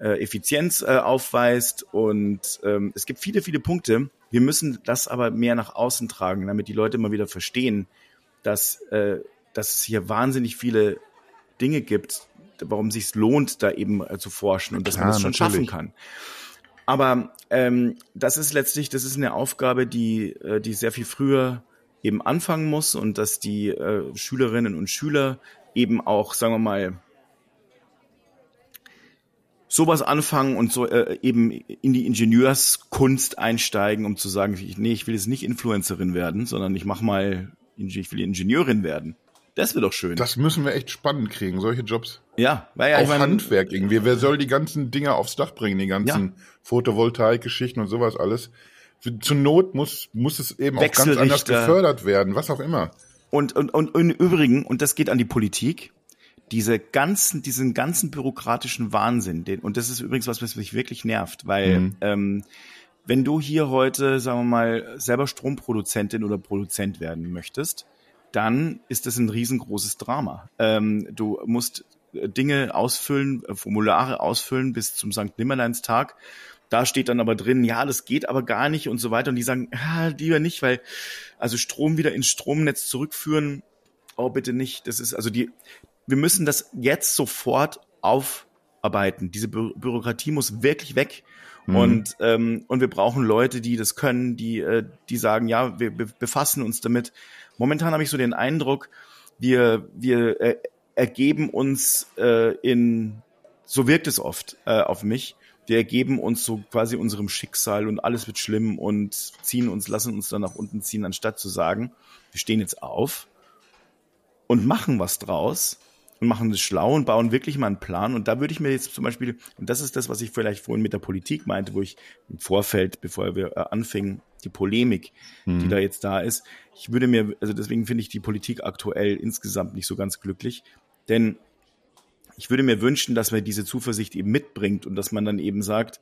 äh, Effizienz äh, aufweist. Und ähm, es gibt viele, viele Punkte. Wir müssen das aber mehr nach außen tragen, damit die Leute mal wieder verstehen, dass, äh, dass es hier wahnsinnig viele Dinge gibt, warum sich lohnt, da eben äh, zu forschen und dass Klar, man das schon natürlich. schaffen kann. Aber ähm, das ist letztlich, das ist eine Aufgabe, die, äh, die sehr viel früher eben anfangen muss und dass die äh, Schülerinnen und Schüler eben auch, sagen wir mal, sowas anfangen und so äh, eben in die Ingenieurskunst einsteigen, um zu sagen, ich, nee, ich will jetzt nicht Influencerin werden, sondern ich mach mal, ich will Ingenieurin werden. Das wäre doch schön. Das müssen wir echt spannend kriegen, solche Jobs. Ja, weil ja Auch ich mein, Handwerk irgendwie. Wer soll die ganzen Dinger aufs Dach bringen, die ganzen Ja. Photovoltaik-Geschichten und sowas alles? Zur Not muss, muss es eben auch ganz anders gefördert werden, was auch immer. Und, und, und, und im Übrigen, und das geht an die Politik, diese ganzen, diesen ganzen bürokratischen Wahnsinn, den, und das ist übrigens was, was mich wirklich nervt, weil Mhm. ähm, wenn du hier heute, sagen wir mal, selber Stromproduzentin oder Produzent werden möchtest, dann ist das ein riesengroßes Drama. Ähm, du musst äh, Dinge ausfüllen, äh, Formulare ausfüllen bis zum St. Nimmerleinstag. Da steht dann aber drin, ja, das geht aber gar nicht und so weiter. Und die sagen, ah, lieber nicht, weil also Strom wieder ins Stromnetz zurückführen, oh bitte nicht. Das ist also die, wir müssen das jetzt sofort aufarbeiten. Diese Bü Bürokratie muss wirklich weg. Mhm. Und, ähm, und wir brauchen Leute, die das können, die, äh, die sagen, ja, wir be befassen uns damit. Momentan habe ich so den Eindruck, wir, wir äh, ergeben uns äh, in, so wirkt es oft äh, auf mich, wir ergeben uns so quasi unserem Schicksal und alles wird schlimm und ziehen uns, lassen uns dann nach unten ziehen, anstatt zu sagen, wir stehen jetzt auf und machen was draus und machen das schlau und bauen wirklich mal einen Plan. Und da würde ich mir jetzt zum Beispiel, und das ist das, was ich vielleicht vorhin mit der Politik meinte, wo ich im Vorfeld, bevor wir äh, anfingen, die Polemik, die da jetzt da ist, ich würde mir, also deswegen finde ich die Politik aktuell insgesamt nicht so ganz glücklich, denn ich würde mir wünschen, dass man diese Zuversicht eben mitbringt und dass man dann eben sagt,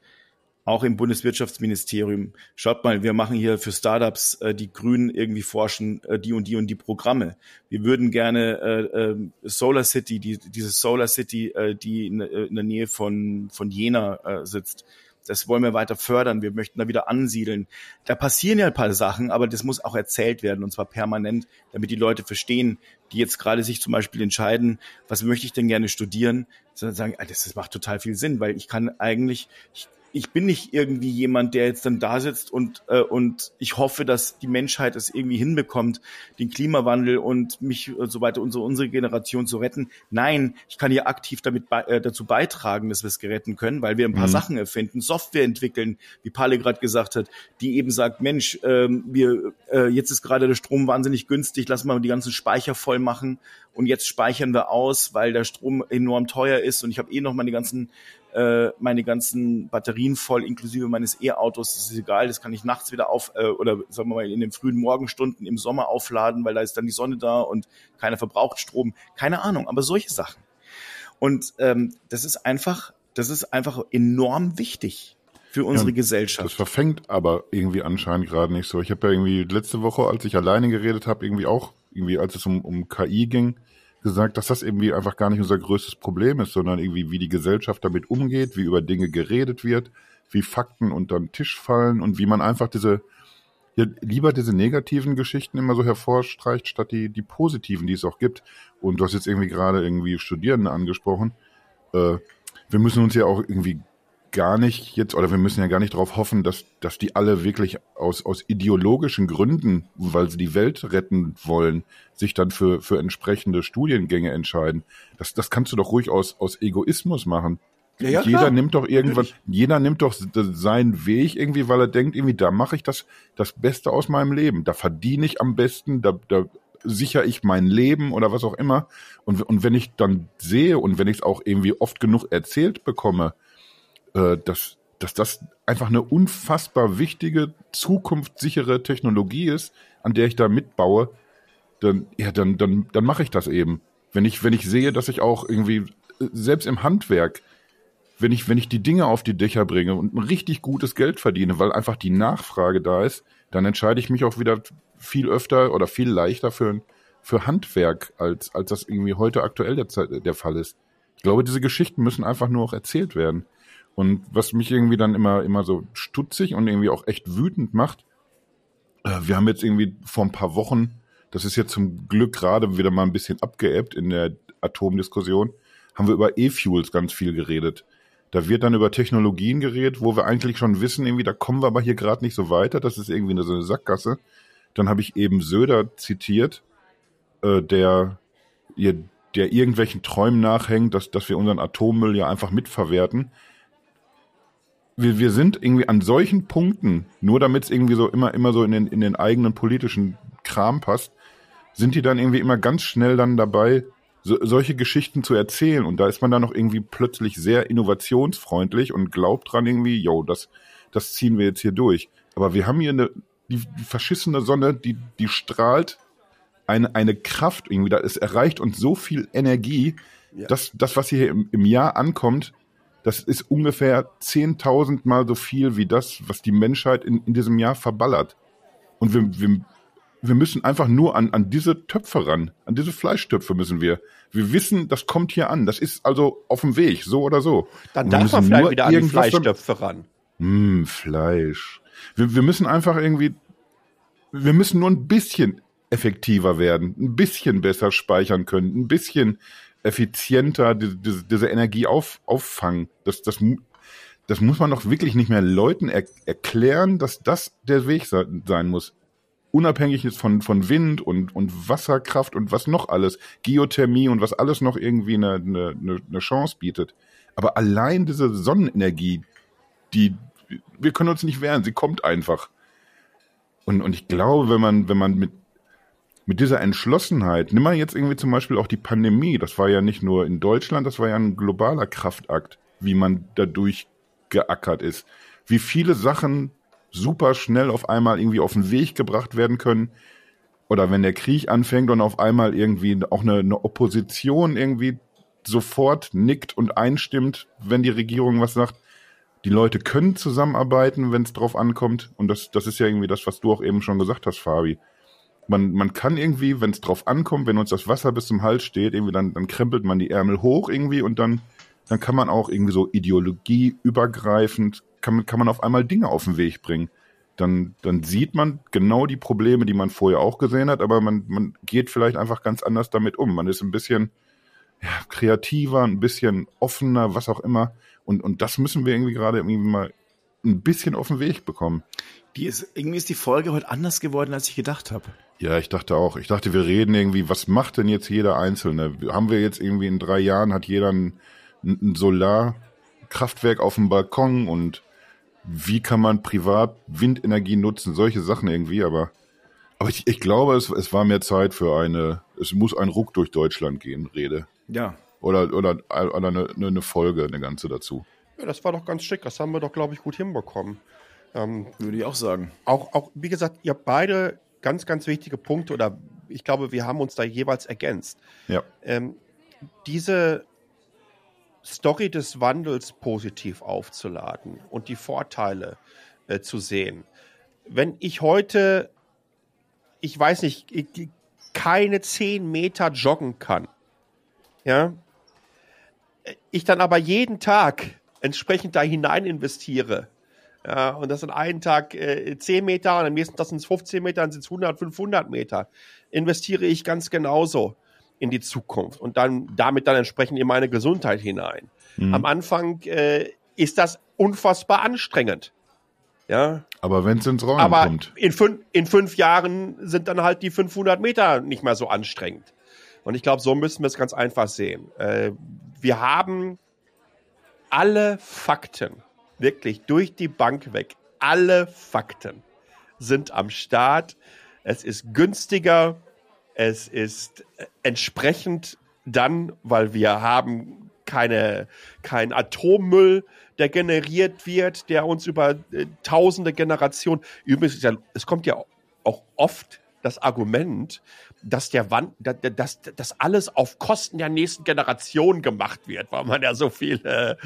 auch im Bundeswirtschaftsministerium, schaut mal, wir machen hier für Startups, äh, die Grünen irgendwie forschen, äh, die und die und die Programme. Wir würden gerne äh, äh, Solar City, die, diese Solar City, äh, die in, äh, in der Nähe von, von Jena äh, sitzt, das wollen wir weiter fördern. Wir möchten da wieder ansiedeln. Da passieren ja ein paar Sachen, aber das muss auch erzählt werden und zwar permanent, damit die Leute verstehen, die jetzt gerade sich zum Beispiel entscheiden, was möchte ich denn gerne studieren, sondern sagen, ah, das, macht total viel Sinn, weil ich kann eigentlich, ich, ich bin nicht irgendwie jemand, der jetzt dann da sitzt und, äh, und ich hoffe, dass die Menschheit es irgendwie hinbekommt, den Klimawandel und mich und so weiter so unsere Generation zu retten. Nein, ich kann hier aktiv damit bei, äh, dazu beitragen, dass wir es geretten können, weil wir ein paar Mhm. Sachen erfinden, Software entwickeln, wie Pale gerade gesagt hat, die eben sagt, Mensch, ähm, wir äh, jetzt ist gerade der Strom wahnsinnig günstig, lass mal die ganzen Speicher voll machen und jetzt speichern wir aus, weil der Strom enorm teuer ist und ich habe eh noch meine ganzen äh, meine ganzen Batterien voll, inklusive meines E-Autos, das ist egal, das kann ich nachts wieder auf, äh, oder sagen wir mal in den frühen Morgenstunden im Sommer aufladen, weil da ist dann die Sonne da und keiner verbraucht Strom. Keine Ahnung, aber solche Sachen. Und ähm, das ist einfach, das ist einfach enorm wichtig für unsere Ja, Das Gesellschaft. verfängt aber irgendwie anscheinend gerade nicht so. Ich habe ja irgendwie letzte Woche, als ich alleine geredet habe, irgendwie auch, irgendwie als es um, um KI ging, gesagt, dass das irgendwie einfach gar nicht unser größtes Problem ist, sondern irgendwie, wie die Gesellschaft damit umgeht, wie über Dinge geredet wird, wie Fakten unter den Tisch fallen und wie man einfach diese, ja, lieber diese negativen Geschichten immer so hervorstreicht, statt die, die positiven, die es auch gibt. Und du hast jetzt irgendwie gerade irgendwie Studierende angesprochen. Äh, wir müssen uns ja auch irgendwie gar nicht jetzt, oder wir müssen ja gar nicht darauf hoffen, dass, dass die alle wirklich aus, aus ideologischen Gründen, weil sie die Welt retten wollen, sich dann für, für entsprechende Studiengänge entscheiden. Das, das kannst du doch ruhig aus, aus Egoismus machen. Ja, ja, jeder klar. nimmt doch irgendwann, Natürlich. jeder nimmt doch seinen Weg irgendwie, weil er denkt, irgendwie, da mache ich das, das Beste aus meinem Leben. Da verdiene ich am besten, da, da sichere ich mein Leben oder was auch immer. Und, und wenn ich dann sehe und wenn ich es auch irgendwie oft genug erzählt bekomme, äh, dass, dass das einfach eine unfassbar wichtige, zukunftssichere Technologie ist, an der ich da mitbaue, dann, ja, dann, dann, dann mache ich das eben. Wenn ich, wenn ich sehe, dass ich auch irgendwie, äh, selbst im Handwerk, wenn ich, wenn ich die Dinge auf die Dächer bringe und ein richtig gutes Geld verdiene, weil einfach die Nachfrage da ist, dann entscheide ich mich auch wieder viel öfter oder viel leichter für, für Handwerk, als, als das irgendwie heute aktuell der, der Fall ist. Ich glaube, diese Geschichten müssen einfach nur auch erzählt werden. Und was mich irgendwie dann immer, immer so stutzig und irgendwie auch echt wütend macht, äh, wir haben jetzt irgendwie vor ein paar Wochen, das ist jetzt zum Glück gerade wieder mal ein bisschen abgeebbt in der Atomdiskussion, haben wir über E-Fuels ganz viel geredet. Da wird dann über Technologien geredet, wo wir eigentlich schon wissen, irgendwie, da kommen wir aber hier gerade nicht so weiter. Das ist irgendwie eine, so eine Sackgasse. Dann habe ich eben Söder zitiert, äh, der, der irgendwelchen Träumen nachhängt, dass, dass wir unseren Atommüll ja einfach mitverwerten. Wir, wir sind irgendwie an solchen Punkten, nur damit es irgendwie so immer, immer so in den, in den eigenen politischen Kram passt, sind die dann irgendwie immer ganz schnell dann dabei, so, solche Geschichten zu erzählen. Und da ist man dann noch irgendwie plötzlich sehr innovationsfreundlich und glaubt dran irgendwie, yo, das, das ziehen wir jetzt hier durch. Aber wir haben hier eine, die, die verschissene Sonne, die, die strahlt eine, eine Kraft irgendwie, da, es erreicht uns so viel Energie, ja. dass das, was hier im, im Jahr ankommt, das ist ungefähr 10.000 Mal so viel wie das, was die Menschheit in, in diesem Jahr verballert. Und wir, wir, wir müssen einfach nur an, an diese Töpfe ran, an diese Fleischtöpfe müssen wir. Wir wissen, das kommt hier an. Das ist also auf dem Weg, so oder so. Dann darf man vielleicht wieder an die Fleischtöpfe ran. Hm, Fleisch. Wir, wir müssen einfach irgendwie, wir müssen nur ein bisschen effektiver werden, ein bisschen besser speichern können, ein bisschen effizienter diese, diese, diese Energie auf, auffangen. Das, das, das muss man doch wirklich nicht mehr Leuten er, erklären, dass das der Weg sein muss. Unabhängig ist von, von Wind und, und Wasserkraft und was noch alles, Geothermie und was alles noch irgendwie eine, eine, eine Chance bietet. Aber allein diese Sonnenenergie, die, wir können uns nicht wehren, sie kommt einfach. Und, und ich glaube, wenn man, wenn man mit mit dieser Entschlossenheit, nimm mal jetzt irgendwie zum Beispiel auch die Pandemie, das war ja nicht nur in Deutschland, das war ja ein globaler Kraftakt, wie man dadurch geackert ist. Wie viele Sachen super schnell auf einmal irgendwie auf den Weg gebracht werden können. Oder wenn der Krieg anfängt und auf einmal irgendwie auch eine, eine Opposition irgendwie sofort nickt und einstimmt, wenn die Regierung was sagt. Die Leute können zusammenarbeiten, wenn es drauf ankommt. Und das, das ist ja irgendwie das, was du auch eben schon gesagt hast, Fabi man, man kann irgendwie, wenn es drauf ankommt, wenn uns das Wasser bis zum Hals steht, irgendwie dann, dann krempelt man die Ärmel hoch irgendwie und dann, dann kann man auch irgendwie so ideologieübergreifend, kann, kann man auf einmal Dinge auf den Weg bringen. Dann, dann sieht man genau die Probleme, die man vorher auch gesehen hat, aber man, man geht vielleicht einfach ganz anders damit um. Man ist ein bisschen ja, kreativer, ein bisschen offener, was auch immer. Und, und das müssen wir irgendwie gerade irgendwie mal ein bisschen auf den Weg bekommen. Die ist, irgendwie ist die Folge heute anders geworden, als ich gedacht habe. Ja, ich dachte auch. Ich dachte, wir reden irgendwie, was macht denn jetzt jeder Einzelne? Haben wir jetzt irgendwie in drei Jahren, hat jeder ein, ein Solarkraftwerk auf dem Balkon und wie kann man privat Windenergie nutzen? Solche Sachen irgendwie, aber, aber ich, ich glaube, es, es war mehr Zeit für eine, es muss ein Ruck durch Deutschland gehen, Rede. Ja. Oder, oder, oder eine, eine Folge, eine ganze dazu. Ja, das war doch ganz schick. Das haben wir doch, glaube ich, gut hinbekommen. Ähm, Würde ich auch sagen. Auch, auch, wie gesagt, ihr habt beide ganz, ganz wichtige Punkte oder ich glaube, wir haben uns da jeweils ergänzt. Ja. Ähm, diese Story des Wandels positiv aufzuladen und die Vorteile äh, zu sehen. Wenn ich heute, ich weiß nicht, keine zehn Meter joggen kann, ja, ich dann aber jeden Tag entsprechend da hinein investiere, ja, und das sind einen Tag äh, 10 Meter und am nächsten Tag sind es 15 Meter, dann sind es 100, 500 Meter. Investiere ich ganz genauso in die Zukunft und dann damit dann entsprechend in meine Gesundheit hinein. Mhm. Am Anfang äh, ist das unfassbar anstrengend. Ja. Aber wenn es ins Rollen Aber kommt. In, fün in fünf Jahren sind dann halt die 500 Meter nicht mehr so anstrengend. Und ich glaube, so müssen wir es ganz einfach sehen. Äh, wir haben alle Fakten wirklich durch die Bank weg. Alle Fakten sind am Start. Es ist günstiger. Es ist entsprechend dann, weil wir haben keine, kein Atommüll, der generiert wird, der uns über äh, tausende Generationen, übrigens, es kommt ja auch oft das Argument, dass der Wand, dass, dass alles auf Kosten der nächsten Generation gemacht wird, weil man ja so viele,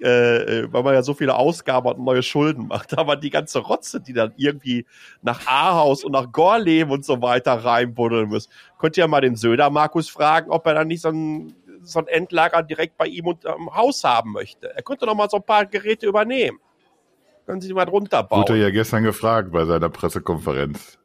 äh, äh, weil man ja so viele Ausgaben und neue Schulden macht. Aber die ganze Rotze, die dann irgendwie nach Ahaus und nach Gorleben und so weiter reinbuddeln muss, könnt ihr ja mal den Söder Markus fragen, ob er dann nicht so ein, so ein Endlager direkt bei ihm im Haus haben möchte. Er könnte doch mal so ein paar Geräte übernehmen. Können Sie mal drunter bauen. Wurde ja gestern gefragt bei seiner Pressekonferenz.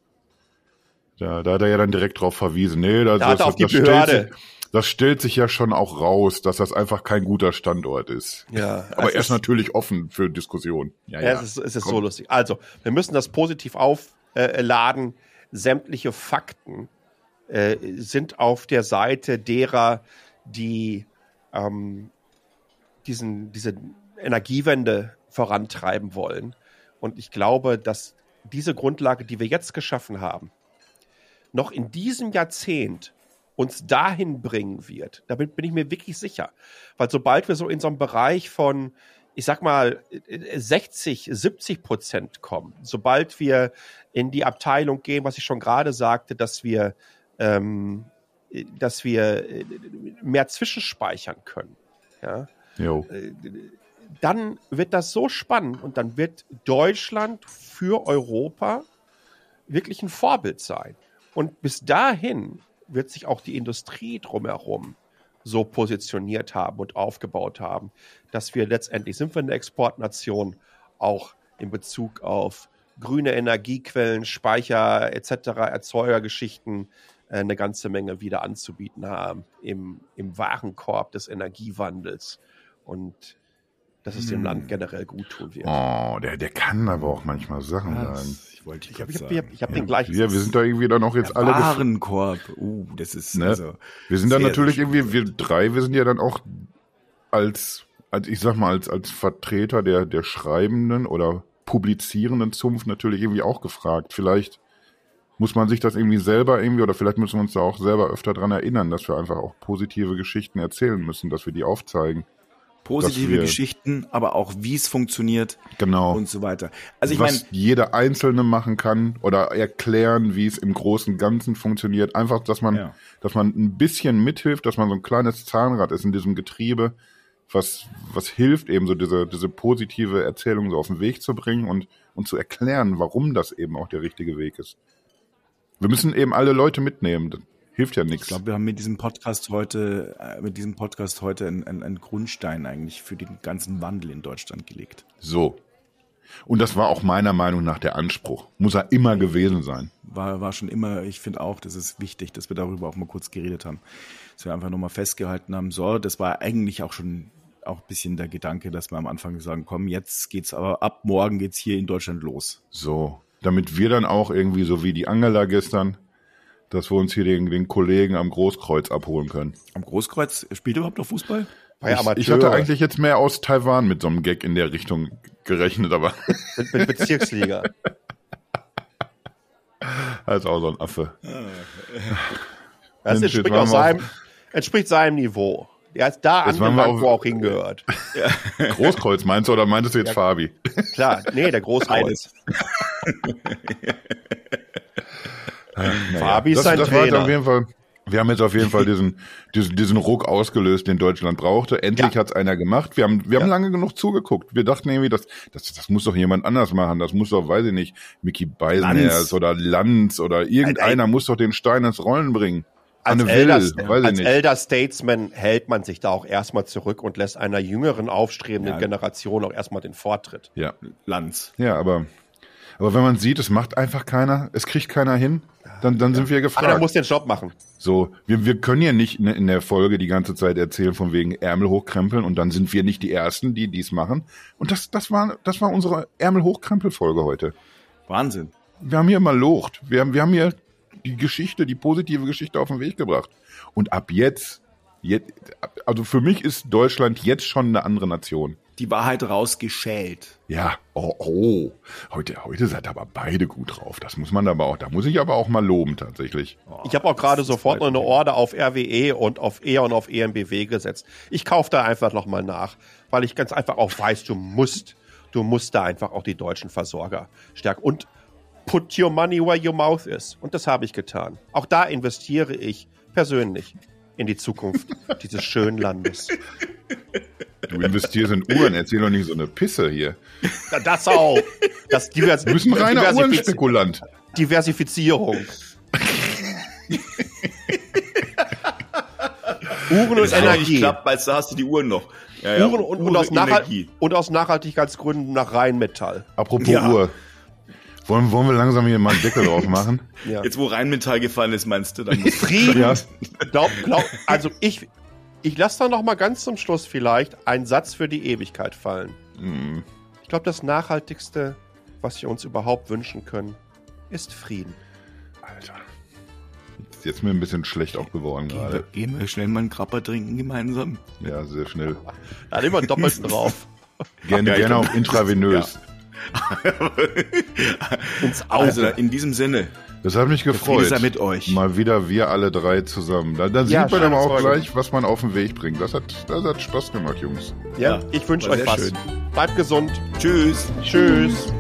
Da, da hat er ja dann direkt drauf verwiesen. Nee, das, da das, das, Behörde. Stellt sich, das stellt sich ja schon auch raus, dass das einfach kein guter Standort ist. Ja, Aber er ist natürlich offen für Diskussion. Ja, ja. Es ist, es ist so lustig. Also, wir müssen das positiv aufladen. Sämtliche Fakten äh, sind auf der Seite derer, die ähm, diesen, diese Energiewende vorantreiben wollen. Und ich glaube, dass diese Grundlage, die wir jetzt geschaffen haben, noch in diesem Jahrzehnt uns dahin bringen wird. Damit bin ich mir wirklich sicher. Weil sobald wir so in so einem Bereich von, ich sag mal, 60, 70 Prozent kommen, sobald wir in die Abteilung gehen, was ich schon gerade sagte, dass wir, ähm, dass wir äh, mehr zwischenspeichern können, ja, Jo. äh, dann wird das so spannend und dann wird Deutschland für Europa wirklich ein Vorbild sein. Und bis dahin wird sich auch die Industrie drumherum so positioniert haben und aufgebaut haben, dass wir letztendlich sind wir eine Exportnation auch in Bezug auf grüne Energiequellen, Speicher etc., Erzeugergeschichten äh, eine ganze Menge wieder anzubieten haben im, im Warenkorb des Energiewandels und dass es dem Hm. Land generell gut tun wird. Oh, der, der kann aber auch manchmal Sachen sagen. Das, ich wollte Ich ich habe hab, ich hab, ich ich hab den gleichen. Ja, wir sind da irgendwie dann auch jetzt alle. Warenkorb. Uh, das ist Ne? also Wir sind dann natürlich irgendwie, wir drei, wir sind ja dann auch als, als ich sag mal, als, als Vertreter der, der schreibenden oder publizierenden Zunft natürlich irgendwie auch gefragt. Vielleicht muss man sich das irgendwie selber irgendwie, oder vielleicht müssen wir uns da auch selber öfter dran erinnern, dass wir einfach auch positive Geschichten erzählen müssen, dass wir die aufzeigen. Positive Geschichten, aber auch wie es funktioniert Genau. und so weiter. Also ich meine, was jeder Einzelne machen kann oder erklären, wie es im großen Ganzen funktioniert. Einfach, dass man, Ja. dass man ein bisschen mithilft, dass man so ein kleines Zahnrad ist in diesem Getriebe, was, was hilft, eben so diese, diese positive Erzählung so auf den Weg zu bringen und, und zu erklären, warum das eben auch der richtige Weg ist. Wir müssen eben alle Leute mitnehmen. Hilft ja ich nichts. glaube, wir haben mit diesem Podcast heute, äh, mit diesem Podcast heute einen, einen, einen Grundstein eigentlich für den ganzen Wandel in Deutschland gelegt. So. Und das war auch meiner Meinung nach der Anspruch. Muss er immer gewesen sein. War, war schon immer, ich finde auch, das ist wichtig, dass wir darüber auch mal kurz geredet haben. Dass wir einfach nochmal festgehalten haben, so, das war eigentlich auch schon auch ein bisschen der Gedanke, dass wir am Anfang sagen, komm, jetzt geht's aber ab morgen geht's hier in Deutschland los. So, damit wir dann auch irgendwie, so wie die Angela gestern, dass wir uns hier den, den Kollegen am Großkreuz abholen können. Am Großkreuz spielt ihr überhaupt noch Fußball? Ich, ich Amateure. hatte eigentlich jetzt mehr aus Taiwan mit so einem Gag in der Richtung gerechnet, aber mit, mit Bezirksliga. er ist auch so ein Affe. Das Mensch, entspricht, auch seinem, entspricht seinem Niveau. Er ist da angelangt, auf- wo er auch hingehört. Großkreuz meinst du oder meintest du jetzt Fabi? Klar, nee, der Großkreuz. Fabi ist das, sein das Trainer. auf jeden Fall. Wir haben jetzt auf jeden Fall diesen, diesen, diesen Ruck ausgelöst, den Deutschland brauchte. Endlich Ja. hat's einer gemacht. Wir haben, wir haben Ja. lange genug zugeguckt. Wir dachten irgendwie, das, das, das muss doch jemand anders machen. Das muss doch, weiß ich nicht, Mickey Beisenherz oder Lanz oder irgendeiner muss doch den Stein ins Rollen bringen. als, Anne Elder, Will, weiß ich als nicht. Elder Statesman hält man sich da auch erstmal zurück und lässt einer jüngeren, aufstrebenden Ja. Generation auch erstmal den Vortritt. Ja, Lanz. ja, aber, aber wenn man sieht, es macht einfach keiner, es kriegt keiner hin, dann, dann sind wir gefragt. muss den Job machen. So, wir, wir können ja nicht in, der Folge die ganze Zeit erzählen von wegen Ärmel hochkrempeln und dann sind wir nicht die Ersten, die dies machen. Und das, das war, das war unsere Ärmel hochkrempel Folge heute. Wahnsinn. Wir haben hier mal locht. Wir haben, wir haben hier die Geschichte, die positive Geschichte auf den Weg gebracht. Und ab jetzt, jetzt, also für mich ist Deutschland jetzt schon eine andere Nation. Die Wahrheit rausgeschält. Ja, oh, oh. Heute, heute seid aber beide gut drauf. Das muss man aber auch, da muss ich aber auch mal loben, tatsächlich. Ich habe auch gerade sofort noch eine. Order auf RWE und auf E und auf EMBW gesetzt. Ich kaufe da einfach noch mal nach, weil ich ganz einfach auch weiß, du musst, du musst da einfach auch die deutschen Versorger stärken und put your money where your mouth is. Und das habe ich getan. Auch da investiere ich persönlich in die Zukunft dieses schönen Landes. Du investierst in Uhren, erzähl doch nicht so eine Pisse hier. Ja, Das auch. Das Divers Du bist ein reiner Diversifiz- Uhrenspekulant. Diversifizierung. Uhren und Das hat nicht Energie. klappt, weil da hast du die Uhren noch. Ja, Uhren und, und, aus Nachhalt Energie. und aus Nachhaltigkeitsgründen nach Rheinmetall. Apropos Ja. Uhr. Wollen, wollen wir langsam hier mal einen Deckel drauf machen? Ja. Jetzt, wo Rheinmetall gefallen ist, meinst du, dann Frieden. Ja. Glaub, glaub, also ich, ich lasse da noch mal ganz zum Schluss vielleicht einen Satz für die Ewigkeit fallen. Hm. Ich glaube, das Nachhaltigste, was wir uns überhaupt wünschen können, ist Frieden. Alter. Ist jetzt mir ein bisschen schlecht auch geworden gehen gerade. wir, gehen wir schnell mal einen Krapper trinken gemeinsam. Ja, sehr schnell. Da hat immer einen Doppelten drauf. Gerne, Ja, gerne auch intravenös. Ins Auge. Also in diesem Sinne, Das hat mich gefreut. sei mit euch. Mal wieder wir alle drei zusammen. Da, dann Ja, sieht man aber auch gleich, was man auf den Weg bringt. Das hat, das hat Spaß gemacht, Jungs. ja, ja, ich wünsche euch was. schön. Bleibt gesund. tschüss. Tschüss.